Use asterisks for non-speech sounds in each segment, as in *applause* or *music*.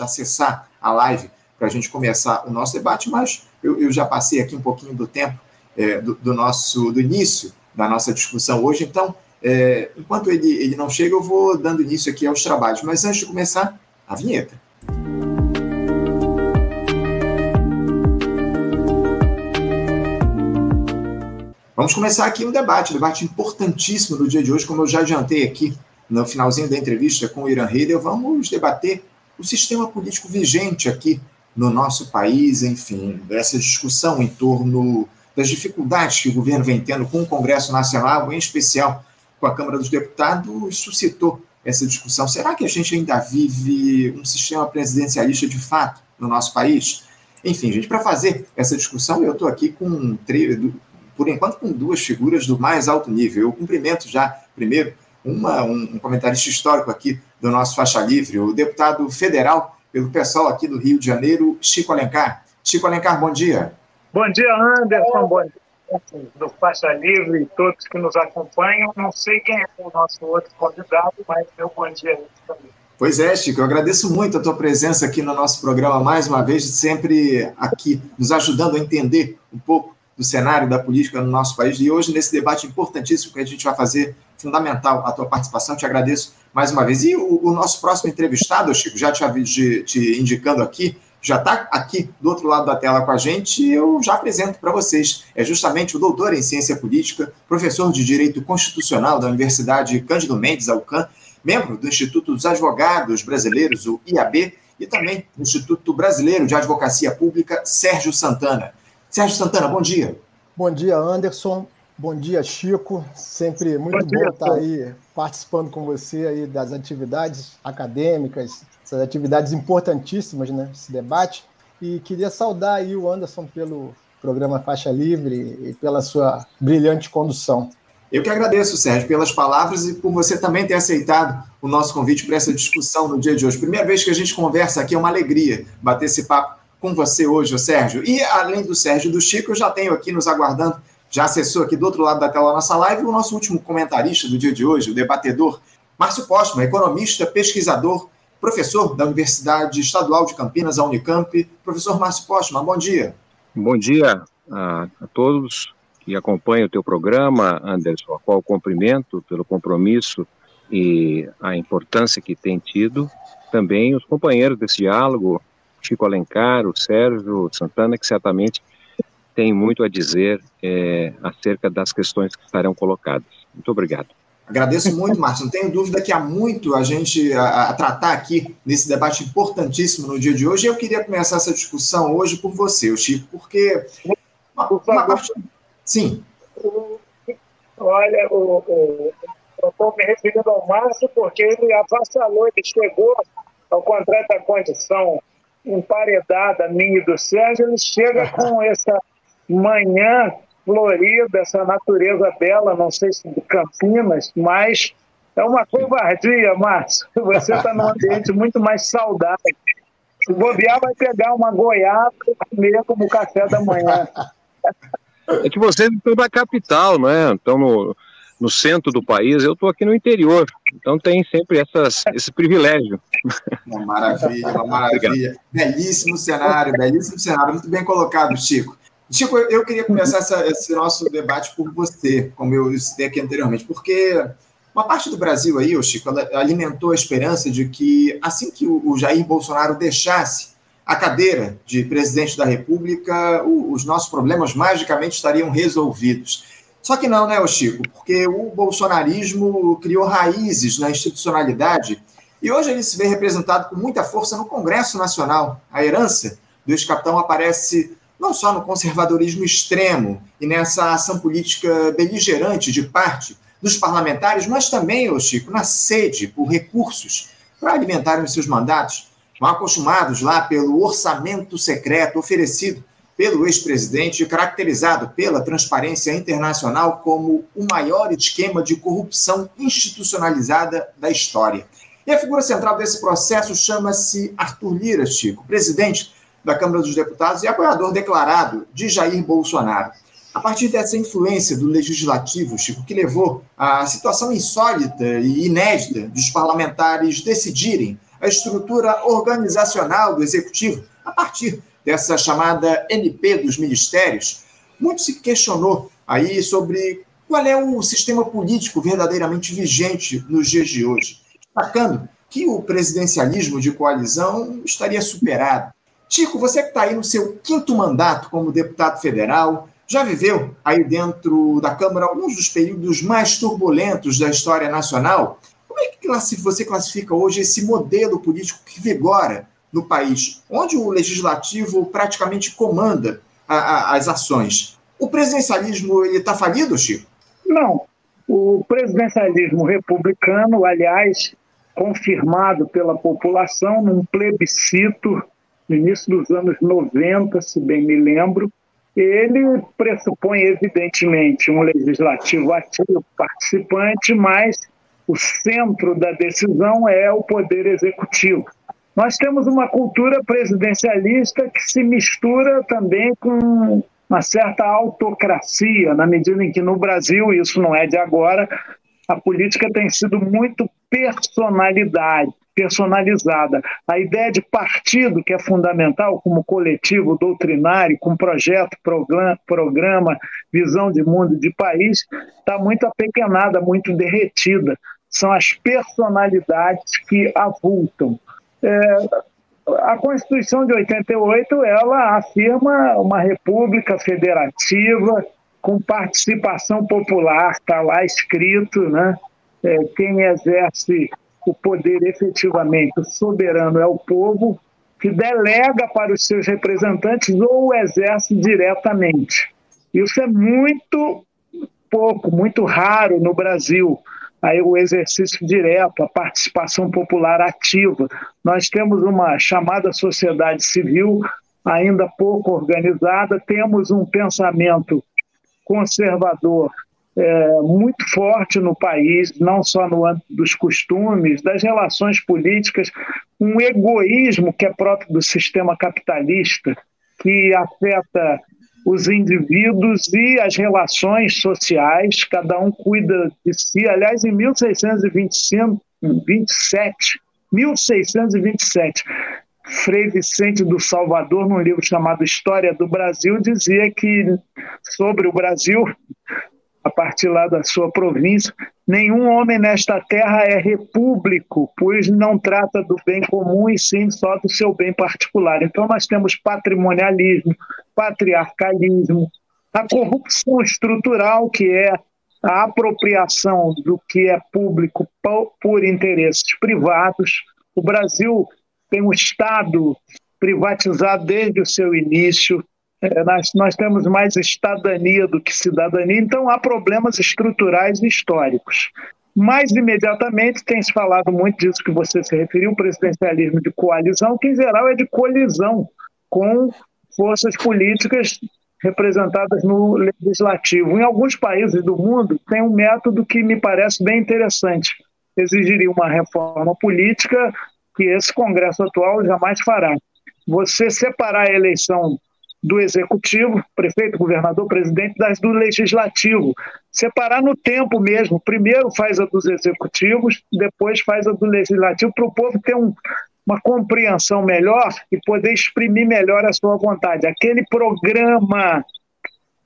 acessar a live para a gente começar o nosso debate, mas eu, eu já passei aqui um pouquinho do tempo é, do, do, nosso do início da nossa discussão hoje, então é, enquanto ele, ele não chega, eu vou dando início aqui aos trabalhos. Mas antes de começar, a vinheta. Vamos começar aqui um debate, um debate importantíssimo do dia de hoje, como eu já adiantei aqui no finalzinho da entrevista com o Irã Heider, vamos debater o sistema político vigente aqui no nosso país, enfim, essa discussão em torno das dificuldades que o governo vem tendo com o Congresso Nacional, em especial com a Câmara dos Deputados, suscitou essa discussão. Será que a gente ainda vive um sistema presidencialista de fato no nosso país? Enfim, gente, para fazer essa discussão, eu estou aqui com, por enquanto, com duas figuras do mais alto nível. Eu cumprimento já, primeiro, uma, um, um comentarista histórico aqui do nosso Faixa Livre, o deputado federal pelo pessoal aqui do Rio de Janeiro, Chico Alencar. Chico Alencar, bom dia. Bom dia, Anderson. Bom dia do Faixa Livre e todos que nos acompanham. Não sei quem é o nosso outro convidado, mas meu bom dia também. Pois é, Chico, eu agradeço muito a tua presença aqui no nosso programa mais uma vez, sempre aqui nos ajudando a entender um pouco do cenário da política no nosso país. E hoje, nesse debate importantíssimo que a gente vai fazer, fundamental a tua participação, te agradeço mais uma vez. E o, o nosso próximo entrevistado, Chico, já te, te, te indicando aqui, já está aqui do outro lado da tela com a gente, eu já apresento para vocês. É justamente o doutor em ciência política, professor de Direito Constitucional da Universidade Cândido Mendes, Alcan, membro do Instituto dos Advogados Brasileiros, o IAB, e também do Instituto Brasileiro de Advocacia Pública, Sérgio Santana. Sérgio Santana, bom dia. Bom dia, Anderson. Bom dia, Chico. Sempre muito bom, bom estar aí participando com você aí das atividades acadêmicas, essas atividades importantíssimas, né, esse debate. E queria saudar aí o Anderson pelo programa Faixa Livre e pela sua brilhante condução. Eu que agradeço, Sérgio, pelas palavras e por você também ter aceitado o nosso convite para essa discussão no dia de hoje. Primeira vez que a gente conversa aqui, é uma alegria bater esse papo com você hoje, Sérgio. E além do Sérgio e do Chico, eu já tenho aqui nos aguardando, já acessou aqui do outro lado da tela a nossa live, o nosso último comentarista do dia de hoje, o debatedor Márcio Postma, economista, pesquisador professor da Universidade Estadual de Campinas, a Unicamp. Professor Márcio Postman, bom dia. Bom dia a, a todos que acompanham o teu programa, Anderson, a qual cumprimento pelo compromisso e a importância que tem tido. Também os companheiros desse diálogo, Chico Alencar, o Sérgio Santana, que certamente tem muito a dizer é, acerca das questões que estarão colocadas. Muito obrigado. Agradeço muito, Márcio. Não tenho dúvida que há muito a gente a, a, tratar aqui nesse debate importantíssimo no dia de hoje. Eu queria começar essa discussão hoje por você, Chico, porque uma, uma parte... Sim. Olha, o, o, eu estou me referindo ao Márcio porque ele avassalou, ele chegou ao contrário da condição emparedada minha e do Sérgio, ele chega com *laughs* essa manhã florida, essa natureza bela, não sei se de Campinas, mas é uma covardia, Márcio. *laughs* Você está num ambiente muito mais saudável. Se bobear, vai pegar uma goiaba e comer como café da manhã. *laughs* É que vocês estão na capital, não é? Estão no, no centro do país, eu estou aqui no interior. Então tem sempre essas, esse privilégio. Uma maravilha, uma maravilha. *laughs* Obrigado. Belíssimo cenário, belíssimo cenário. Muito bem colocado, Chico. Chico, eu queria começar essa, esse nosso debate por você, como eu citei aqui anteriormente, porque uma parte do Brasil aí, Chico, alimentou a esperança de que assim que o Jair Bolsonaro deixasse a cadeira de presidente da República, os nossos problemas magicamente estariam resolvidos. Só que não, né, Chico? Porque o bolsonarismo criou raízes na institucionalidade e hoje ele se vê representado com muita força no Congresso Nacional. A herança do ex-capitão aparece não só no conservadorismo extremo e nessa ação política beligerante de parte dos parlamentares, mas também, ô Chico, na sede por recursos para alimentarem os seus mandatos, mal acostumados lá pelo orçamento secreto oferecido pelo ex-presidente, caracterizado pela Transparência Internacional como o maior esquema de corrupção institucionalizada da história. E a figura central desse processo chama-se Arthur Lira, Chico, presidente da Câmara dos Deputados e apoiador declarado de Jair Bolsonaro. A partir dessa influência do legislativo, Chico, que levou à situação insólita e inédita dos parlamentares decidirem a estrutura organizacional do executivo a partir dessa chamada NP dos ministérios, muito se questionou aí sobre qual é o sistema político verdadeiramente vigente nos dias de hoje, destacando que o presidencialismo de coalizão estaria superado. Chico, você que está aí no seu quinto mandato como deputado federal, já viveu aí dentro da Câmara alguns dos períodos mais turbulentos da história nacional. Como é que você classifica hoje esse modelo político que vigora no país, onde o legislativo praticamente comanda a, a, as ações? O presidencialismo está falido, Chico? Não. O presidencialismo republicano, aliás, confirmado pela população num plebiscito no início dos anos 90, se bem me lembro, ele pressupõe, evidentemente, um legislativo ativo, participante, mas o centro da decisão é o poder executivo. Nós temos uma cultura presidencialista que se mistura também com uma certa autocracia, na medida em que no Brasil, isso não é de agora, a política tem sido muito personalidade, personalizada. A ideia de partido, que é fundamental como coletivo doutrinário, com projeto, programa, visão de mundo, de país, está muito apequenada, muito derretida. São as personalidades que avultam. É, a Constituição de 88 ela afirma uma república federativa com participação popular, está lá escrito, né? É, quem exerce o poder efetivamente, soberano é o povo, que delega para os seus representantes ou exerce diretamente. Isso é muito pouco, muito raro no Brasil. Aí o exercício direto, a participação popular ativa. Nós temos uma chamada sociedade civil ainda pouco organizada, temos um pensamento conservador é, muito forte no país, não só no âmbito dos costumes, das relações políticas, um egoísmo que é próprio do sistema capitalista, que afeta os indivíduos e as relações sociais, cada um cuida de si. Aliás, em 1625, 27, 1627, Frei Vicente do Salvador, num livro chamado História do Brasil, dizia que sobre o Brasil a partir lá da sua província. Nenhum homem nesta terra é repúblico, pois não trata do bem comum e sim só do seu bem particular. Então nós temos patrimonialismo, patriarcalismo, a corrupção estrutural, que é a apropriação do que é público por interesses privados. O Brasil tem um Estado privatizado desde o seu início, é, nós, nós temos mais estadania do que cidadania, então há problemas estruturais e históricos. Mais imediatamente, tem se falado muito disso que você se referiu, o presidencialismo de coalizão, que em geral é de colisão com forças políticas representadas no legislativo. Em alguns países do mundo, tem um método que me parece bem interessante. Exigiria uma reforma política que esse Congresso atual jamais fará. Você separar a eleição do executivo, prefeito, governador, presidente, das do legislativo. Separar no tempo mesmo. Primeiro faz a dos executivos, depois faz a do legislativo, para o povo ter um, uma compreensão melhor e poder exprimir melhor a sua vontade. Aquele programa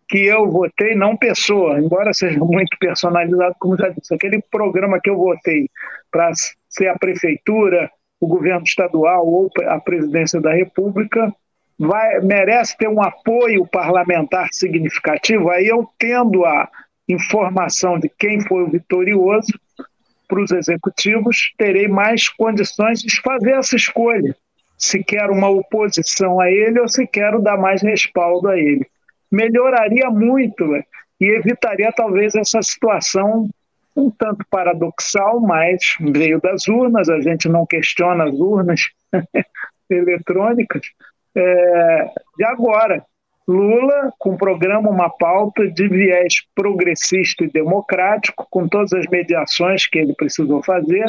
que eu votei, não pessoa, embora seja *laughs* muito personalizado, como já disse, aquele programa que eu votei para ser a prefeitura, o governo estadual ou a presidência da República, vai, merece ter um apoio parlamentar significativo, aí eu tendo a informação de quem foi o vitorioso para os executivos, terei mais condições de fazer essa escolha. Se quero uma oposição a ele ou se quero dar mais respaldo a ele. Melhoraria muito né? e evitaria talvez essa situação um tanto paradoxal, mas veio das urnas, a gente não questiona as urnas *laughs* eletrônicas, é, de agora. Lula, com um programa, uma pauta de viés progressista e democrático, com todas as mediações que ele precisou fazer,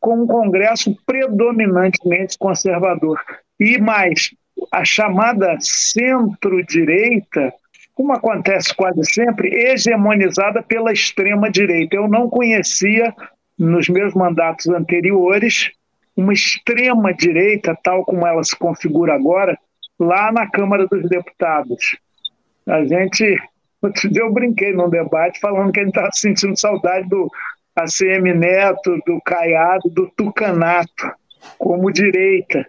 com um Congresso predominantemente conservador. E mais, a chamada centro-direita, como acontece quase sempre, hegemonizada pela extrema-direita. Eu não conhecia, nos meus mandatos anteriores, uma extrema direita, tal como ela se configura agora, lá na Câmara dos Deputados. A gente, eu brinquei num debate falando que a gente estava sentindo saudade do ACM Neto, do Caiado, do Tucanato, como direita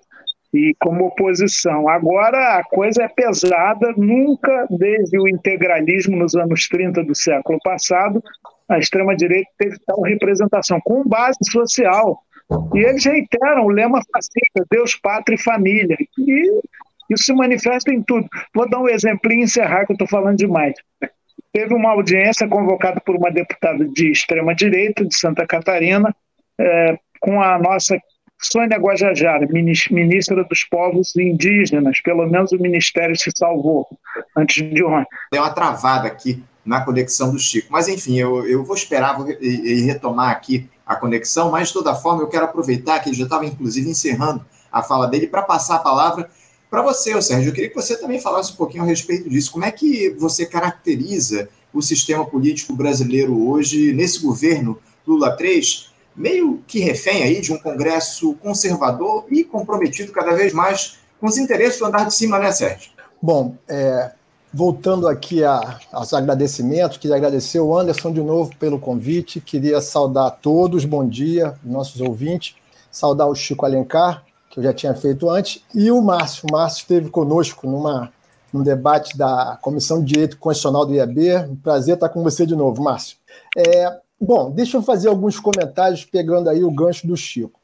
e como oposição. Agora a coisa é pesada, nunca desde o integralismo nos anos 30 do século passado, a extrema-direita teve tal representação, com base social. E eles reiteram o lema fascista, Deus, Pátria e Família. E isso se manifesta em tudo. Vou dar um exemplinho e encerrar, que eu estou falando demais. Teve uma audiência convocada por uma deputada de extrema-direita de Santa Catarina, é, com a nossa Sônia Guajajara, ministra dos povos indígenas, pelo menos o ministério se salvou antes de ontem. Deu uma travada aqui na conexão do Chico. Mas, enfim, eu, eu vou esperar vou, e, retomar aqui a conexão, mas, de toda forma, eu quero aproveitar que ele já estava, inclusive, encerrando a fala dele para passar a palavra para você, Sérgio. Eu queria que você também falasse um pouquinho a respeito disso. Como é que você caracteriza o sistema político brasileiro hoje, nesse governo Lula 3, meio que refém aí de um Congresso conservador e comprometido cada vez mais com os interesses do andar de cima, né, Sérgio? Bom, é, voltando aqui a, aos agradecimentos, queria agradecer o Anderson de novo pelo convite, queria saudar a todos, bom dia, nossos ouvintes, saudar o Chico Alencar, que eu já tinha feito antes, e o Márcio. O Márcio esteve conosco numa, num debate da Comissão de Direito Constitucional do IAB. Prazer estar com você de novo, Márcio. É, Bom, deixa eu fazer alguns comentários pegando aí o gancho do Chico.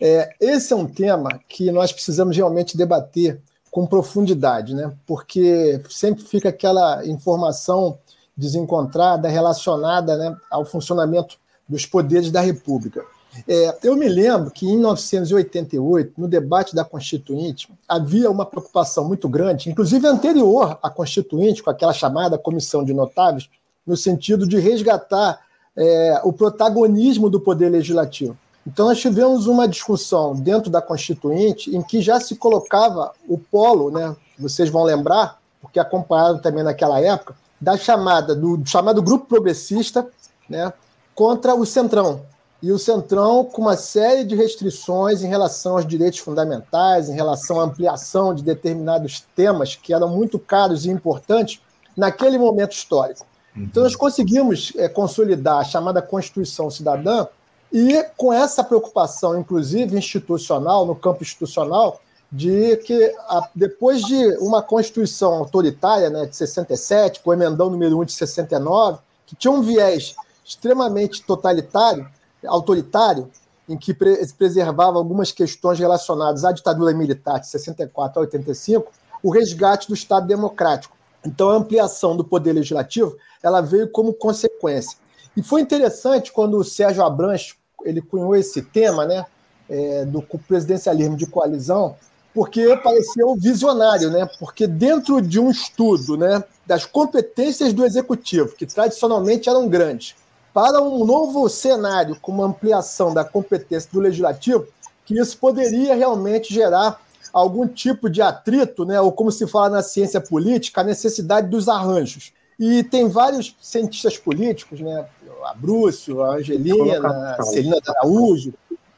É, esse é um tema que nós precisamos realmente debater com profundidade, né? porque sempre fica aquela informação desencontrada relacionada né, ao funcionamento dos poderes da República. É, eu me lembro que em 1988, no debate da Constituinte, havia uma preocupação muito grande, inclusive anterior à Constituinte, com aquela chamada Comissão de Notáveis, no sentido de resgatar é, o protagonismo do poder legislativo. Então, nós tivemos uma discussão dentro da Constituinte em que já se colocava o polo, né, vocês vão lembrar, porque acompanharam também naquela época, da chamada do, do chamado grupo progressista né, contra o Centrão. E o Centrão com uma série de restrições em relação aos direitos fundamentais, em relação à ampliação de determinados temas que eram muito caros e importantes naquele momento histórico. Então, nós conseguimos é, consolidar a chamada Constituição Cidadã e com essa preocupação, inclusive institucional, no campo institucional, de que a, depois de uma Constituição autoritária, né, de 67, com o emendão número 1 de 69, que tinha um viés extremamente totalitário, autoritário, em que pre preservava algumas questões relacionadas à ditadura militar de 64 a 85, o resgate do Estado democrático. Então, a ampliação do poder legislativo ela veio como consequência. E foi interessante quando o Sérgio Abranches ele cunhou esse tema, né, é, do presidencialismo de coalizão, porque pareceu visionário, né? Porque dentro de um estudo, né, das competências do executivo, que tradicionalmente eram grandes, para um novo cenário com uma ampliação da competência do legislativo, que isso poderia realmente gerar algum tipo de atrito, né, ou como se fala na ciência política, a necessidade dos arranjos. E tem vários cientistas políticos, né, a Brúcio, a Angelina, a Celina Araújo,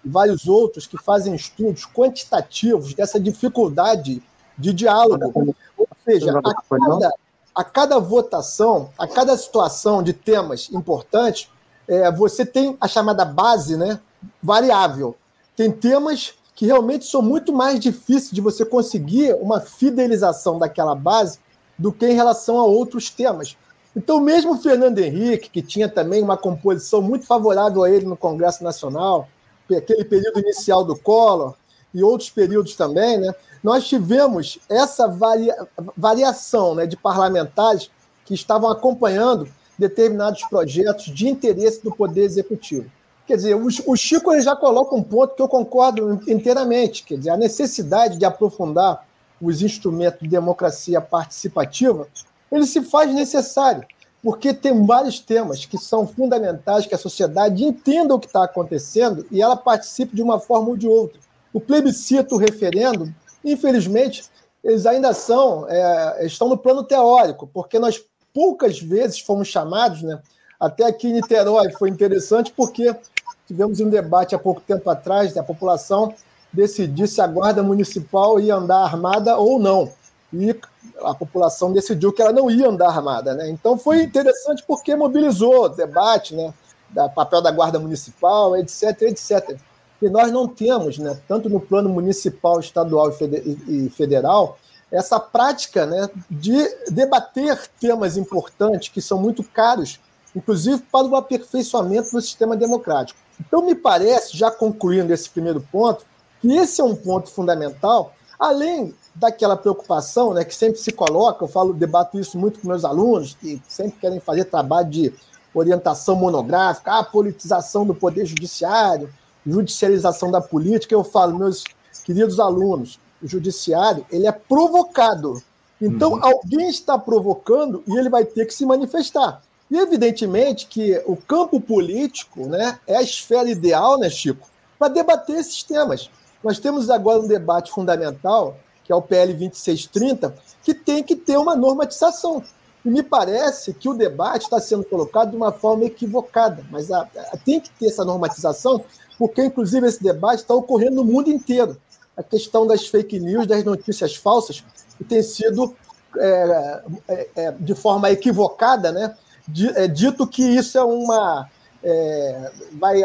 e vários outros que fazem estudos quantitativos dessa dificuldade de diálogo. Ou seja, a cada, a cada votação, a cada situação de temas importantes, é, você tem a chamada base né, variável. Tem temas que realmente são muito mais difíceis de você conseguir uma fidelização daquela base do que em relação a outros temas. Então, mesmo o Fernando Henrique, que tinha também uma composição muito favorável a ele no Congresso Nacional, aquele período inicial do Collor e outros períodos também, né, nós tivemos essa varia, variação né, de parlamentares que estavam acompanhando determinados projetos de interesse do Poder Executivo. Quer dizer, o, o Chico ele já coloca um ponto que eu concordo inteiramente, quer dizer, a necessidade de aprofundar os instrumentos de democracia participativa, ele se faz necessário, porque tem vários temas que são fundamentais que a sociedade entenda o que está acontecendo e ela participe de uma forma ou de outra. O plebiscito, o referendo, infelizmente, eles ainda são, é, estão no plano teórico, porque nós poucas vezes fomos chamados, né? Até aqui em Niterói foi interessante porque tivemos um debate há pouco tempo atrás da população decidir se a guarda municipal ia andar armada ou não. E a população decidiu que ela não ia andar armada. Né? Então foi interessante porque mobilizou o debate, né? da papel da guarda municipal, etc, etc. E nós não temos, né, tanto no plano municipal, estadual e federal, essa prática né, de debater temas importantes que são muito caros, inclusive para o aperfeiçoamento do sistema democrático. Então, me parece, já concluindo esse primeiro ponto, que esse é um ponto fundamental, além daquela preocupação né, que sempre se coloca, eu falo, debato isso muito com meus alunos, que sempre querem fazer trabalho de orientação monográfica, a politização do poder judiciário, judicialização da política, eu falo, meus queridos alunos, o judiciário ele é provocado. Então, uhum. alguém está provocando e ele vai ter que se manifestar. E, evidentemente, que o campo político né, é a esfera ideal, né, Chico, para debater esses temas. Nós temos agora um debate fundamental, que é o PL 2630, que tem que ter uma normatização. E me parece que o debate está sendo colocado de uma forma equivocada, mas a, a, tem que ter essa normatização, porque, inclusive, esse debate está ocorrendo no mundo inteiro. A questão das fake news, das notícias falsas, que tem sido, é, é, é de forma equivocada, né, é dito que isso é uma. É, vai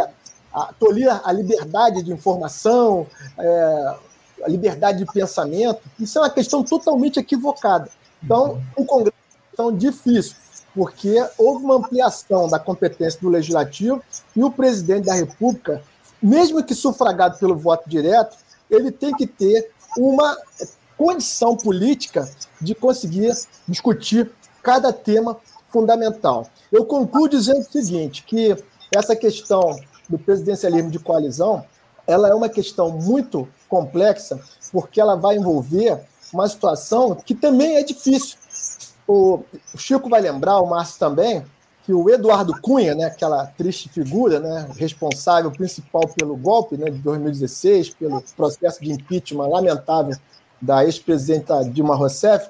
tolir a liberdade de informação, é, a liberdade de pensamento. Isso é uma questão totalmente equivocada. Então, o Congresso é tão difícil, porque houve uma ampliação da competência do Legislativo e o presidente da República, mesmo que sufragado pelo voto direto, ele tem que ter uma condição política de conseguir discutir cada tema fundamental. Eu concluo dizendo o seguinte, que essa questão do presidencialismo de coalizão, ela é uma questão muito complexa, porque ela vai envolver uma situação que também é difícil. O Chico vai lembrar, o Márcio também, que o Eduardo Cunha, né, aquela triste figura, né, responsável principal pelo golpe né, de 2016, pelo processo de impeachment lamentável da ex-presidenta Dilma Rousseff,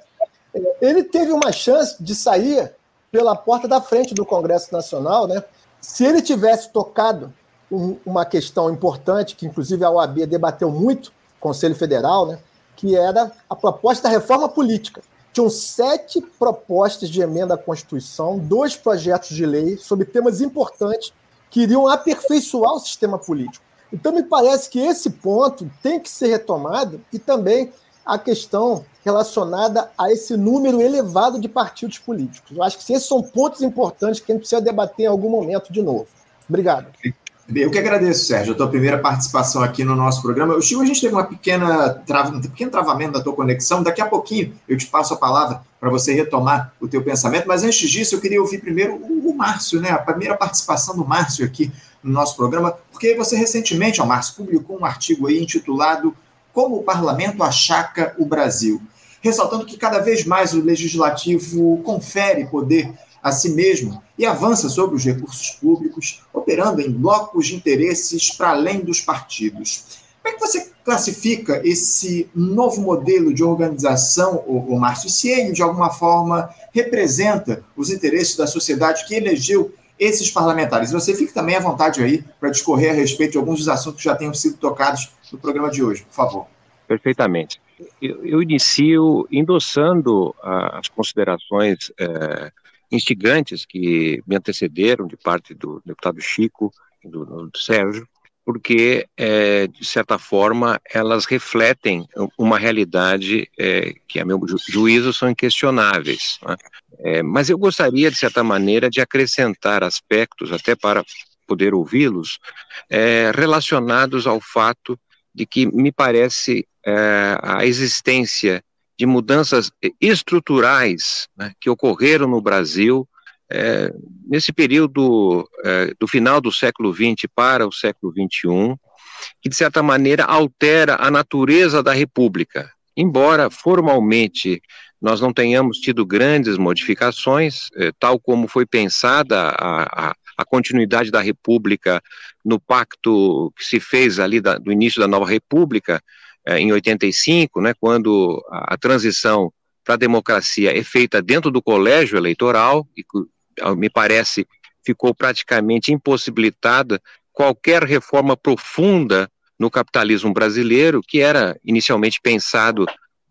ele teve uma chance de sair pela porta da frente do Congresso Nacional, né? Se ele tivesse tocado um, uma questão importante, que inclusive a OAB debateu muito, Conselho Federal, né? Que era a proposta da reforma política. Tinham sete propostas de emenda à Constituição, dois projetos de lei sobre temas importantes que iriam aperfeiçoar o sistema político. Então, me parece que esse ponto tem que ser retomado e também a questão relacionada a esse número elevado de partidos políticos. Eu acho que esses são pontos importantes que a gente precisa debater em algum momento de novo. Obrigado. Eu que agradeço, Sérgio, a tua primeira participação aqui no nosso programa. O Chico, a gente teve uma pequena trava, um pequeno travamento da tua conexão. Daqui a pouquinho eu te passo a palavra para você retomar o teu pensamento. Mas antes disso, eu queria ouvir primeiro o, o Márcio, né? A primeira participação do Márcio aqui no nosso programa, porque você recentemente, ó, Márcio, publicou um artigo aí intitulado como o parlamento achaca o Brasil, ressaltando que cada vez mais o legislativo confere poder a si mesmo e avança sobre os recursos públicos, operando em blocos de interesses para além dos partidos. Como é que você classifica esse novo modelo de organização, o, Márcio, se ele, de alguma forma, representa os interesses da sociedade que elegeu esses parlamentares? Você fica também à vontade aí para discorrer a respeito de alguns dos assuntos que já tenham sido tocados no programa de hoje, por favor. Perfeitamente. Eu, eu inicio endossando as considerações é, instigantes que me antecederam de parte do deputado Chico e do, do Sérgio, porque, é, de certa forma, elas refletem uma realidade é, que, a meu ju juízo, são inquestionáveis. Né? É, mas eu gostaria, de certa maneira, de acrescentar aspectos, até para poder ouvi-los, é, relacionados ao fato de que me parece é, a existência de mudanças estruturais né, que ocorreram no Brasil é, nesse período é, do final do século XX para o século XXI, que de certa maneira altera a natureza da República. Embora formalmente nós não tenhamos tido grandes modificações, é, tal como foi pensada a, a, a, continuidade da República no pacto que se fez ali da, do início da nova República, em 85, né, quando a, a transição para a democracia é feita dentro do colégio eleitoral, e me parece ficou praticamente impossibilitada qualquer reforma profunda no capitalismo brasileiro, que era inicialmente pensado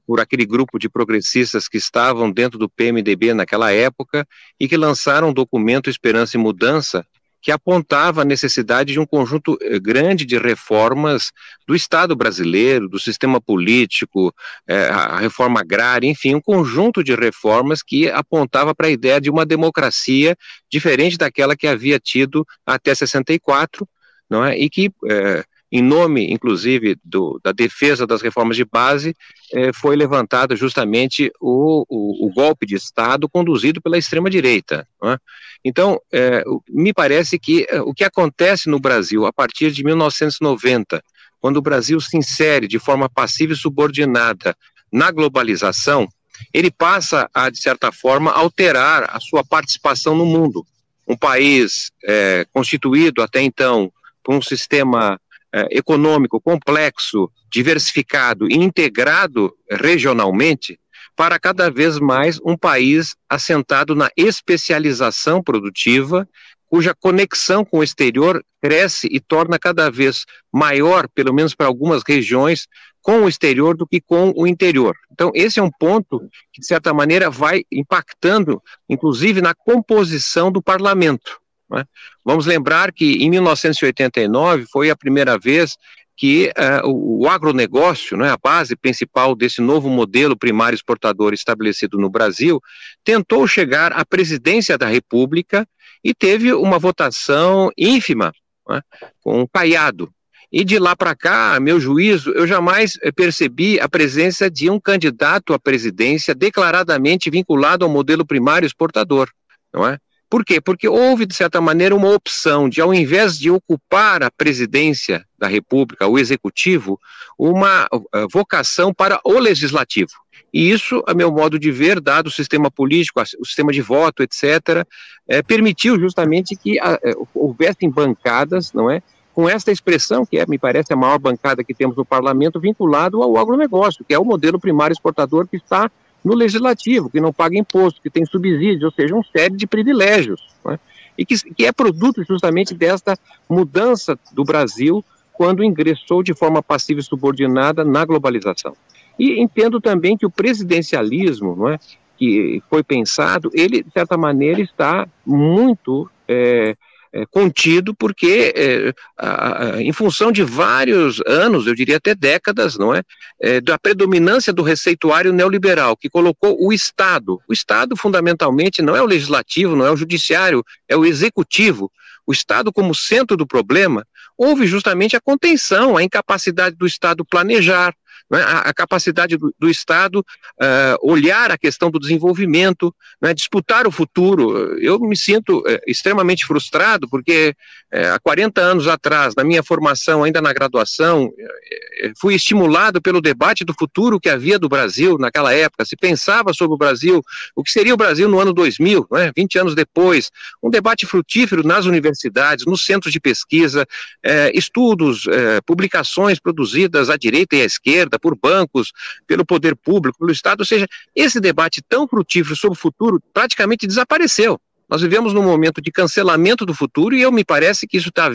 por aquele grupo de progressistas que estavam dentro do PMDB naquela época e que lançaram um documento Esperança e Mudança, que apontava a necessidade de um conjunto eh, grande de reformas do Estado brasileiro, do sistema político, eh, a reforma agrária, enfim, um conjunto de reformas que apontava para a ideia de uma democracia diferente daquela que havia tido até 64, não é? E que eh, em nome, inclusive, do, da defesa das reformas de base, eh, foi levantado justamente o, o, o, golpe de Estado conduzido pela extrema-direita. É? Então, eh, me parece que eh, o que acontece no Brasil a partir de 1990, quando o Brasil se insere de forma passiva e subordinada na globalização, ele passa a, de certa forma, alterar a sua participação no mundo. Um país constituído até então por um sistema é, econômico complexo, diversificado e integrado regionalmente, para cada vez mais um país assentado na especialização produtiva, cuja conexão com o exterior cresce e torna cada vez maior, pelo menos para algumas regiões, com o exterior do que com o interior. Então, esse é um ponto que, de certa maneira, vai impactando, inclusive, na composição do parlamento. Né? Vamos lembrar que em 1989 foi a primeira vez que uh, o, o agronegócio, né, a base principal desse novo modelo primário exportador estabelecido no Brasil, tentou chegar à presidência da República e teve uma votação ínfima, né, com um caiado. E de lá para cá, a meu juízo, eu jamais percebi a presença de um candidato à presidência declaradamente vinculado ao modelo primário exportador, não é? Por quê? Porque houve, de certa maneira, uma opção de, ao invés de ocupar a presidência da República, o executivo, uma uh, vocação para o legislativo. E isso, a meu modo de ver, dado o sistema político, o sistema de voto, etc., é, permitiu justamente que a, é, houvessem bancadas, não é? Com esta expressão, que é, me parece a maior bancada que temos no parlamento, vinculado ao agronegócio, que é o modelo primário exportador que está no legislativo, que não paga imposto, que tem subsídio, ou seja, uma série de privilégios, né? e que, que é produto justamente desta mudança do Brasil quando ingressou de forma passiva e subordinada na globalização. E entendo também que o presidencialismo, não é, que foi pensado, ele, de certa maneira, está muito é, é, contido, porque é, a, a, em função de vários anos, eu diria até décadas, não é, é, da predominância do receituário neoliberal, que colocou o Estado. O Estado, fundamentalmente, não é o legislativo, não é o judiciário, é o executivo. O Estado como centro do problema, houve justamente a contenção, a incapacidade do Estado planejar, né, a, capacidade do, do Estado uh, olhar a questão do desenvolvimento, né, disputar o futuro. Eu me sinto uh, extremamente frustrado, porque uh, há 40 anos atrás, na minha formação, ainda na graduação, fui estimulado pelo debate do futuro que havia do Brasil naquela época. Se pensava sobre o Brasil, o que seria o Brasil no ano 2000, né, 20 anos depois. Um debate frutífero nas universidades, nos centros de pesquisa, estudos, publicações produzidas à direita e à esquerda por bancos, pelo poder público, pelo Estado, ou seja, esse debate tão frutífero sobre o futuro praticamente desapareceu. Nós vivemos num momento de cancelamento do futuro e eu me parece que isso tá,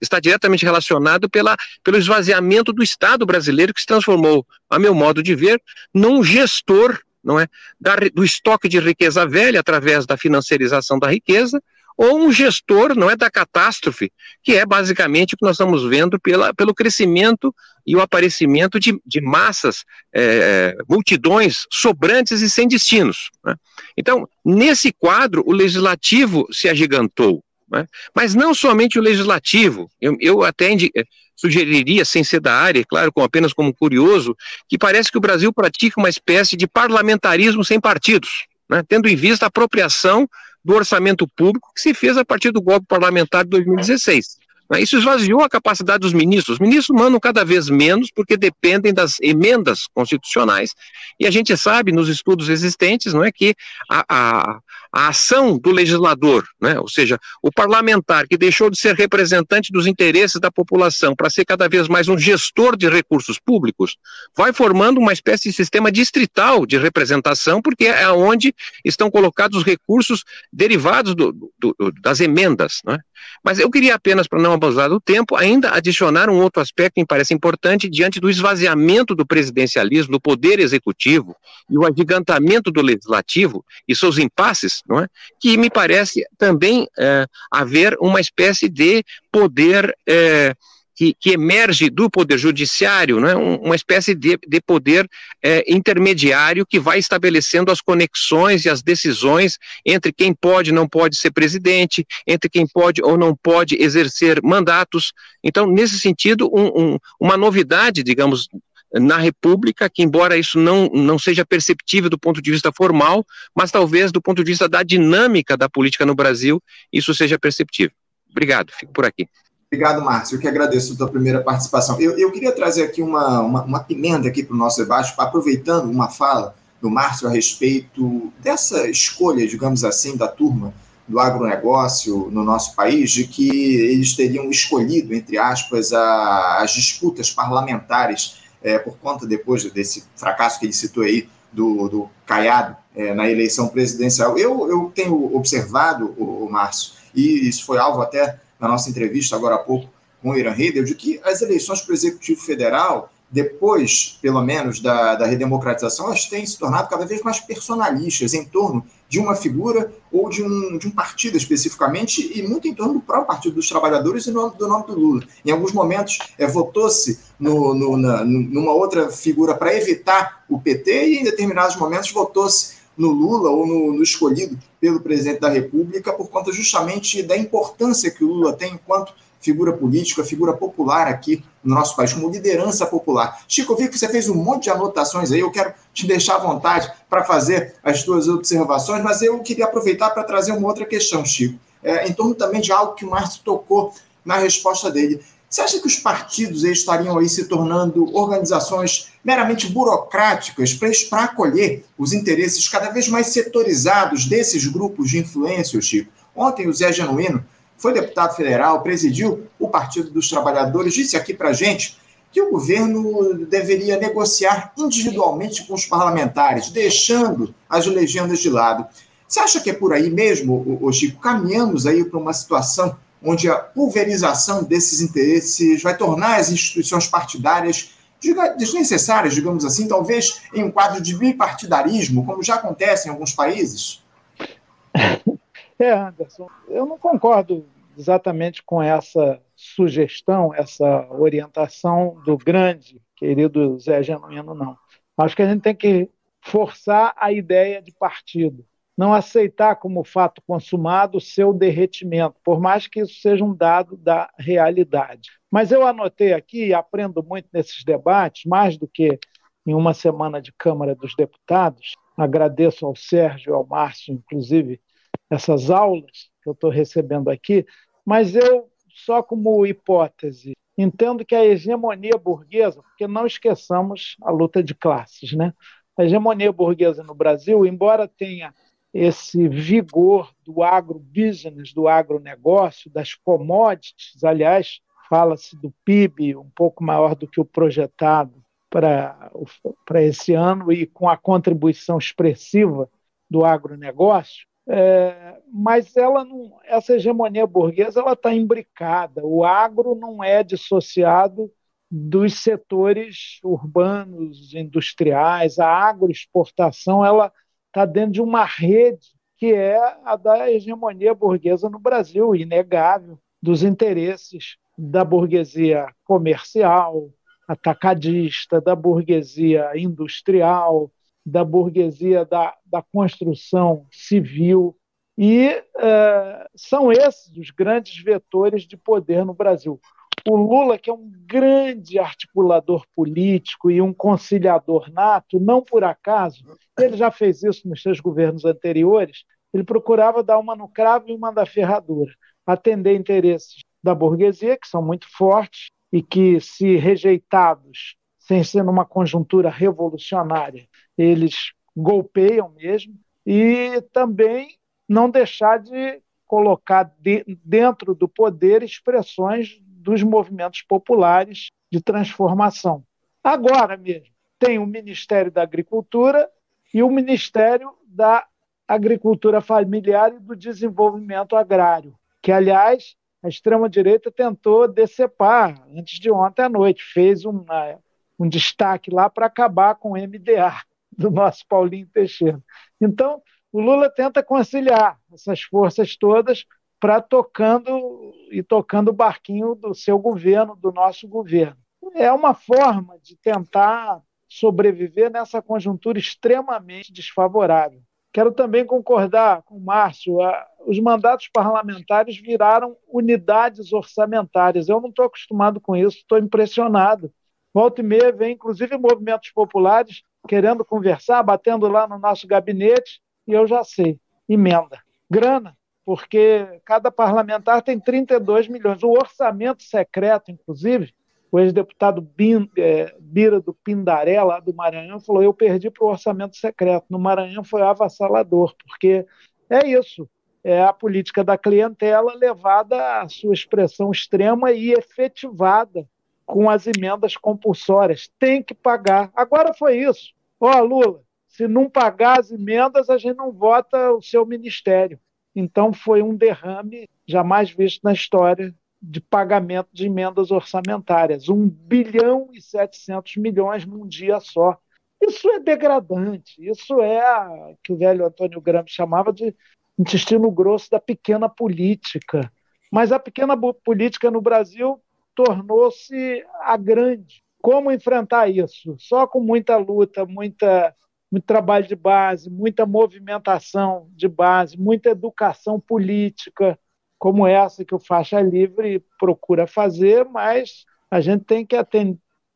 está diretamente relacionado pela, pelo esvaziamento do Estado brasileiro que se transformou, a meu modo de ver, num gestor não é, da, do estoque de riqueza velha através da financiarização da riqueza, ou um gestor, não é, da catástrofe, que é basicamente o que nós estamos vendo pela, pelo crescimento e o aparecimento de, de massas, é, multidões sobrantes e sem destinos. Né? Então, nesse quadro, o legislativo se agigantou. Né? Mas não somente o legislativo, eu, eu até eh, sugeriria, sem ser da área, claro, com, apenas como curioso, que parece que o Brasil pratica uma espécie de parlamentarismo sem partidos, né? tendo em vista a apropriação do orçamento público que se fez a partir do golpe parlamentar de 2016. Né? Isso esvaziou a capacidade dos ministros. Os ministros mandam cada vez menos porque dependem das emendas constitucionais. E a gente sabe, nos estudos existentes, não é que a, a, a ação do legislador, né, ou seja, o parlamentar que deixou de ser representante dos interesses da população para ser cada vez mais um gestor de recursos públicos, vai formando uma espécie de sistema distrital de representação, porque é onde estão colocados os recursos derivados do, do, das emendas. Né? Mas eu queria apenas, para não abusar do tempo, ainda adicionar um outro aspecto que me parece importante diante do esvaziamento do presidencialismo, do poder executivo e o agigantamento do legislativo e seus impasses, não é? que me parece também é, haver uma espécie de poder. É, que, que, emerge do poder judiciário, né, uma espécie de, de poder é, intermediário que vai estabelecendo as conexões e as decisões entre quem pode e não pode ser presidente, entre quem pode ou não pode exercer mandatos. Então, nesse sentido, um, um, uma novidade, digamos, na República, que embora isso não, não seja perceptível do ponto de vista formal, mas talvez do ponto de vista da dinâmica da política no Brasil, isso seja perceptível. Obrigado, fico por aqui. Obrigado, Márcio. Eu que agradeço a tua primeira participação. Eu, eu queria trazer aqui uma, uma, uma pimenta aqui para o nosso debate, aproveitando uma fala do Márcio a respeito dessa escolha, digamos assim, da turma do agronegócio no nosso país, de que eles teriam escolhido, entre aspas, a, as disputas parlamentares é, por conta, depois desse fracasso que ele citou aí, do, do Caiado é, na eleição presidencial. Eu, eu tenho observado, o, o Márcio, e isso foi alvo até na nossa entrevista agora há pouco com o Irã Heider, de que as eleições para o Executivo Federal, depois, pelo menos, da, da redemocratização, elas têm se tornado cada vez mais personalistas em torno de uma figura ou de um, de um partido especificamente, e muito em torno do próprio Partido dos Trabalhadores e do nome do Lula. Em alguns momentos, é, votou-se no, no, numa outra figura para evitar o PT, e em determinados momentos votou-se no Lula ou no, no, escolhido pelo presidente da República por conta justamente da importância que o Lula tem enquanto figura política, figura popular aqui no nosso país, como liderança popular. Chico, eu vi que você fez um monte de anotações aí, eu quero te deixar à vontade para fazer as suas observações, mas eu queria aproveitar para trazer uma outra questão, Chico, é, em torno também de algo que o Márcio tocou na resposta dele. Você acha que os partidos estariam aí se tornando organizações meramente burocráticas para acolher os interesses cada vez mais setorizados desses grupos de influência, Chico? Ontem o Zé Genuíno foi deputado federal, presidiu o Partido dos Trabalhadores, disse aqui para a gente que o governo deveria negociar individualmente com os parlamentares, deixando as legendas de lado. Você acha que é por aí mesmo, Chico? Caminhamos aí para uma situação onde a pulverização desses interesses vai tornar as instituições partidárias desnecessárias, digamos assim, talvez em um quadro de bipartidarismo, como já acontece em alguns países? *laughs* É, Anderson, eu não concordo exatamente com essa sugestão, essa orientação do grande, querido Zé Genuíno, não. Acho que a gente tem que forçar a ideia de partido não aceitar como fato consumado o seu derretimento, por mais que isso seja um dado da realidade. Mas eu anotei aqui aprendo muito nesses debates, mais do que em uma semana de Câmara dos Deputados. Agradeço ao Sérgio e ao Márcio, inclusive, essas aulas que eu estou recebendo aqui, mas eu, só como hipótese, entendo que a hegemonia burguesa, porque não esqueçamos a luta de classes, né? A hegemonia burguesa no Brasil, embora tenha esse vigor do agrobusiness, do agronegócio, das commodities. Aliás, fala-se do PIB um pouco maior do que o projetado para, esse ano e com a contribuição expressiva do agronegócio. É, mas ela não, essa hegemonia burguesa ela está imbricada. O agro não é dissociado dos setores urbanos, industriais. A agroexportação ela está dentro de uma rede que é a da hegemonia burguesa no Brasil, inegável, dos interesses da burguesia comercial, atacadista, da burguesia industrial, da burguesia da, da construção civil. E uh, são esses os grandes vetores de poder no Brasil. O Lula, que é um grande articulador político e um conciliador nato, não por acaso, ele já fez isso nos seus governos anteriores, ele procurava dar uma no cravo e uma da ferradura, atender interesses da burguesia, que são muito fortes e que, se rejeitados, sem ser numa conjuntura revolucionária, eles golpeiam mesmo, e também não deixar de colocar de, dentro do poder expressões dos movimentos populares de transformação. Agora mesmo, tem o Ministério da Agricultura e o Ministério da Agricultura Familiar e do Desenvolvimento Agrário, que, aliás, a extrema-direita tentou decepar antes de ontem à noite, fez uma, um destaque lá para acabar com o MDA do nosso Paulinho Teixeira. Então, o Lula tenta conciliar essas forças todas para tocando e tocando o barquinho do seu governo, do nosso governo. É uma forma de tentar sobreviver nessa conjuntura extremamente desfavorável. Quero também concordar com o Márcio, os mandatos parlamentares viraram unidades orçamentárias. Eu não estou acostumado com isso, estou impressionado. Volta e meia vem, inclusive, movimentos populares querendo conversar, batendo lá no nosso gabinete, e eu já sei, emenda. Grana, porque cada parlamentar tem 32 milhões. O orçamento secreto, inclusive, o ex-deputado é, Bira do Pindaré, lá do Maranhão, falou: eu perdi para o orçamento secreto. No Maranhão foi avassalador, porque é isso. É a política da clientela levada à sua expressão extrema e efetivada com as emendas compulsórias. Tem que pagar. Agora foi isso. Ó, oh, Lula, se não pagar as emendas, a gente não vota o seu ministério. Então, foi um derrame jamais visto na história de pagamento de emendas orçamentárias. 1 bilhão e 700 milhões num dia só. Isso é degradante, isso é que o velho Antônio Gramsci chamava de intestino grosso da pequena política. Mas a pequena política no Brasil tornou-se a grande. Como enfrentar isso? Só com muita luta, muita muito trabalho de base, muita movimentação de base, muita educação política, como essa que o Faixa Livre procura fazer, mas a gente tem que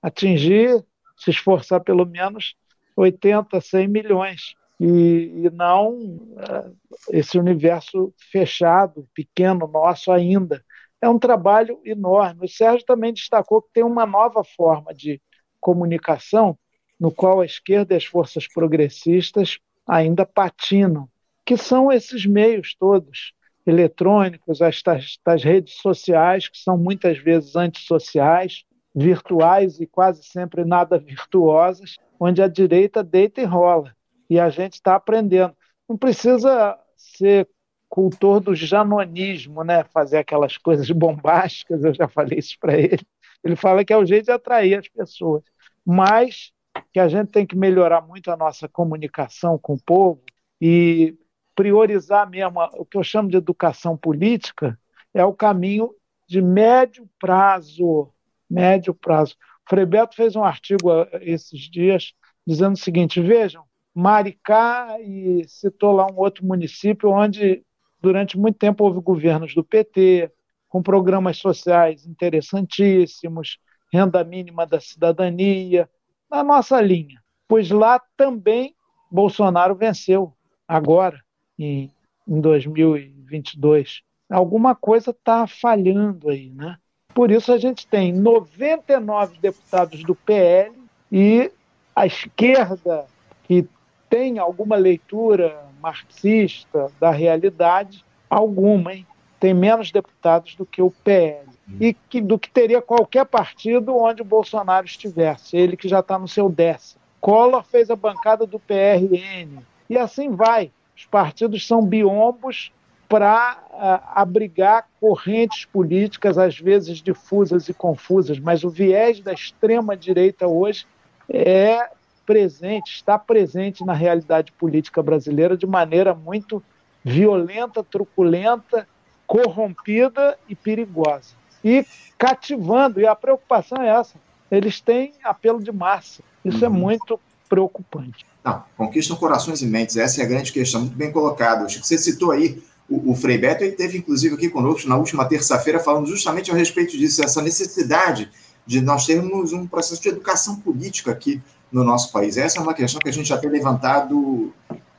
atingir, se esforçar pelo menos 80, 100 milhões. E, e não eh, esse universo fechado, pequeno nosso ainda. É um trabalho enorme. O Sérgio também destacou que tem uma nova forma de comunicação no qual a esquerda e as forças progressistas ainda patinam, que são esses meios todos eletrônicos, estas, redes sociais, que são muitas vezes antissociais, virtuais e quase sempre nada virtuosas, onde a direita deita e rola. E a gente está aprendendo. Não precisa ser cultor do janonismo, né? fazer aquelas coisas bombásticas, eu já falei isso para ele. Ele fala que é o jeito de atrair as pessoas. Mas que a gente tem que melhorar muito a nossa comunicação com o povo e priorizar mesmo o que eu chamo de educação política é o caminho de médio prazo, médio prazo. O Frei Beto fez um artigo esses dias dizendo o seguinte: vejam, Maricá e citou lá um outro município onde durante muito tempo houve governos do PT com programas sociais interessantíssimos, renda mínima da cidadania, na nossa linha, pois lá também Bolsonaro venceu, agora, em, em 2022. Alguma coisa está falhando aí, né? Por isso a gente tem 99 deputados do PL e a esquerda, que tem alguma leitura marxista da realidade, alguma, hein? Tem menos deputados do que o PL e que, do que teria qualquer partido onde o Bolsonaro estivesse, ele que já está no seu décimo. Collor fez a bancada do PRN, e assim vai. Os partidos são biombos para uh, abrigar correntes políticas, às vezes difusas e confusas, mas o viés da extrema-direita hoje é presente, está presente na realidade política brasileira de maneira muito violenta, truculenta, corrompida e perigosa e cativando, e a preocupação é essa. Eles têm apelo de massa. Isso é uhum. é muito preocupante. Não, conquistam corações e mentes, essa é a grande questão, muito bem colocado. Você citou aí o, o Frei Beto, ele teve inclusive aqui conosco na última terça-feira falando justamente a respeito disso, essa necessidade de nós termos um processo de educação política aqui no nosso país. Essa é uma questão que a gente já tem levantado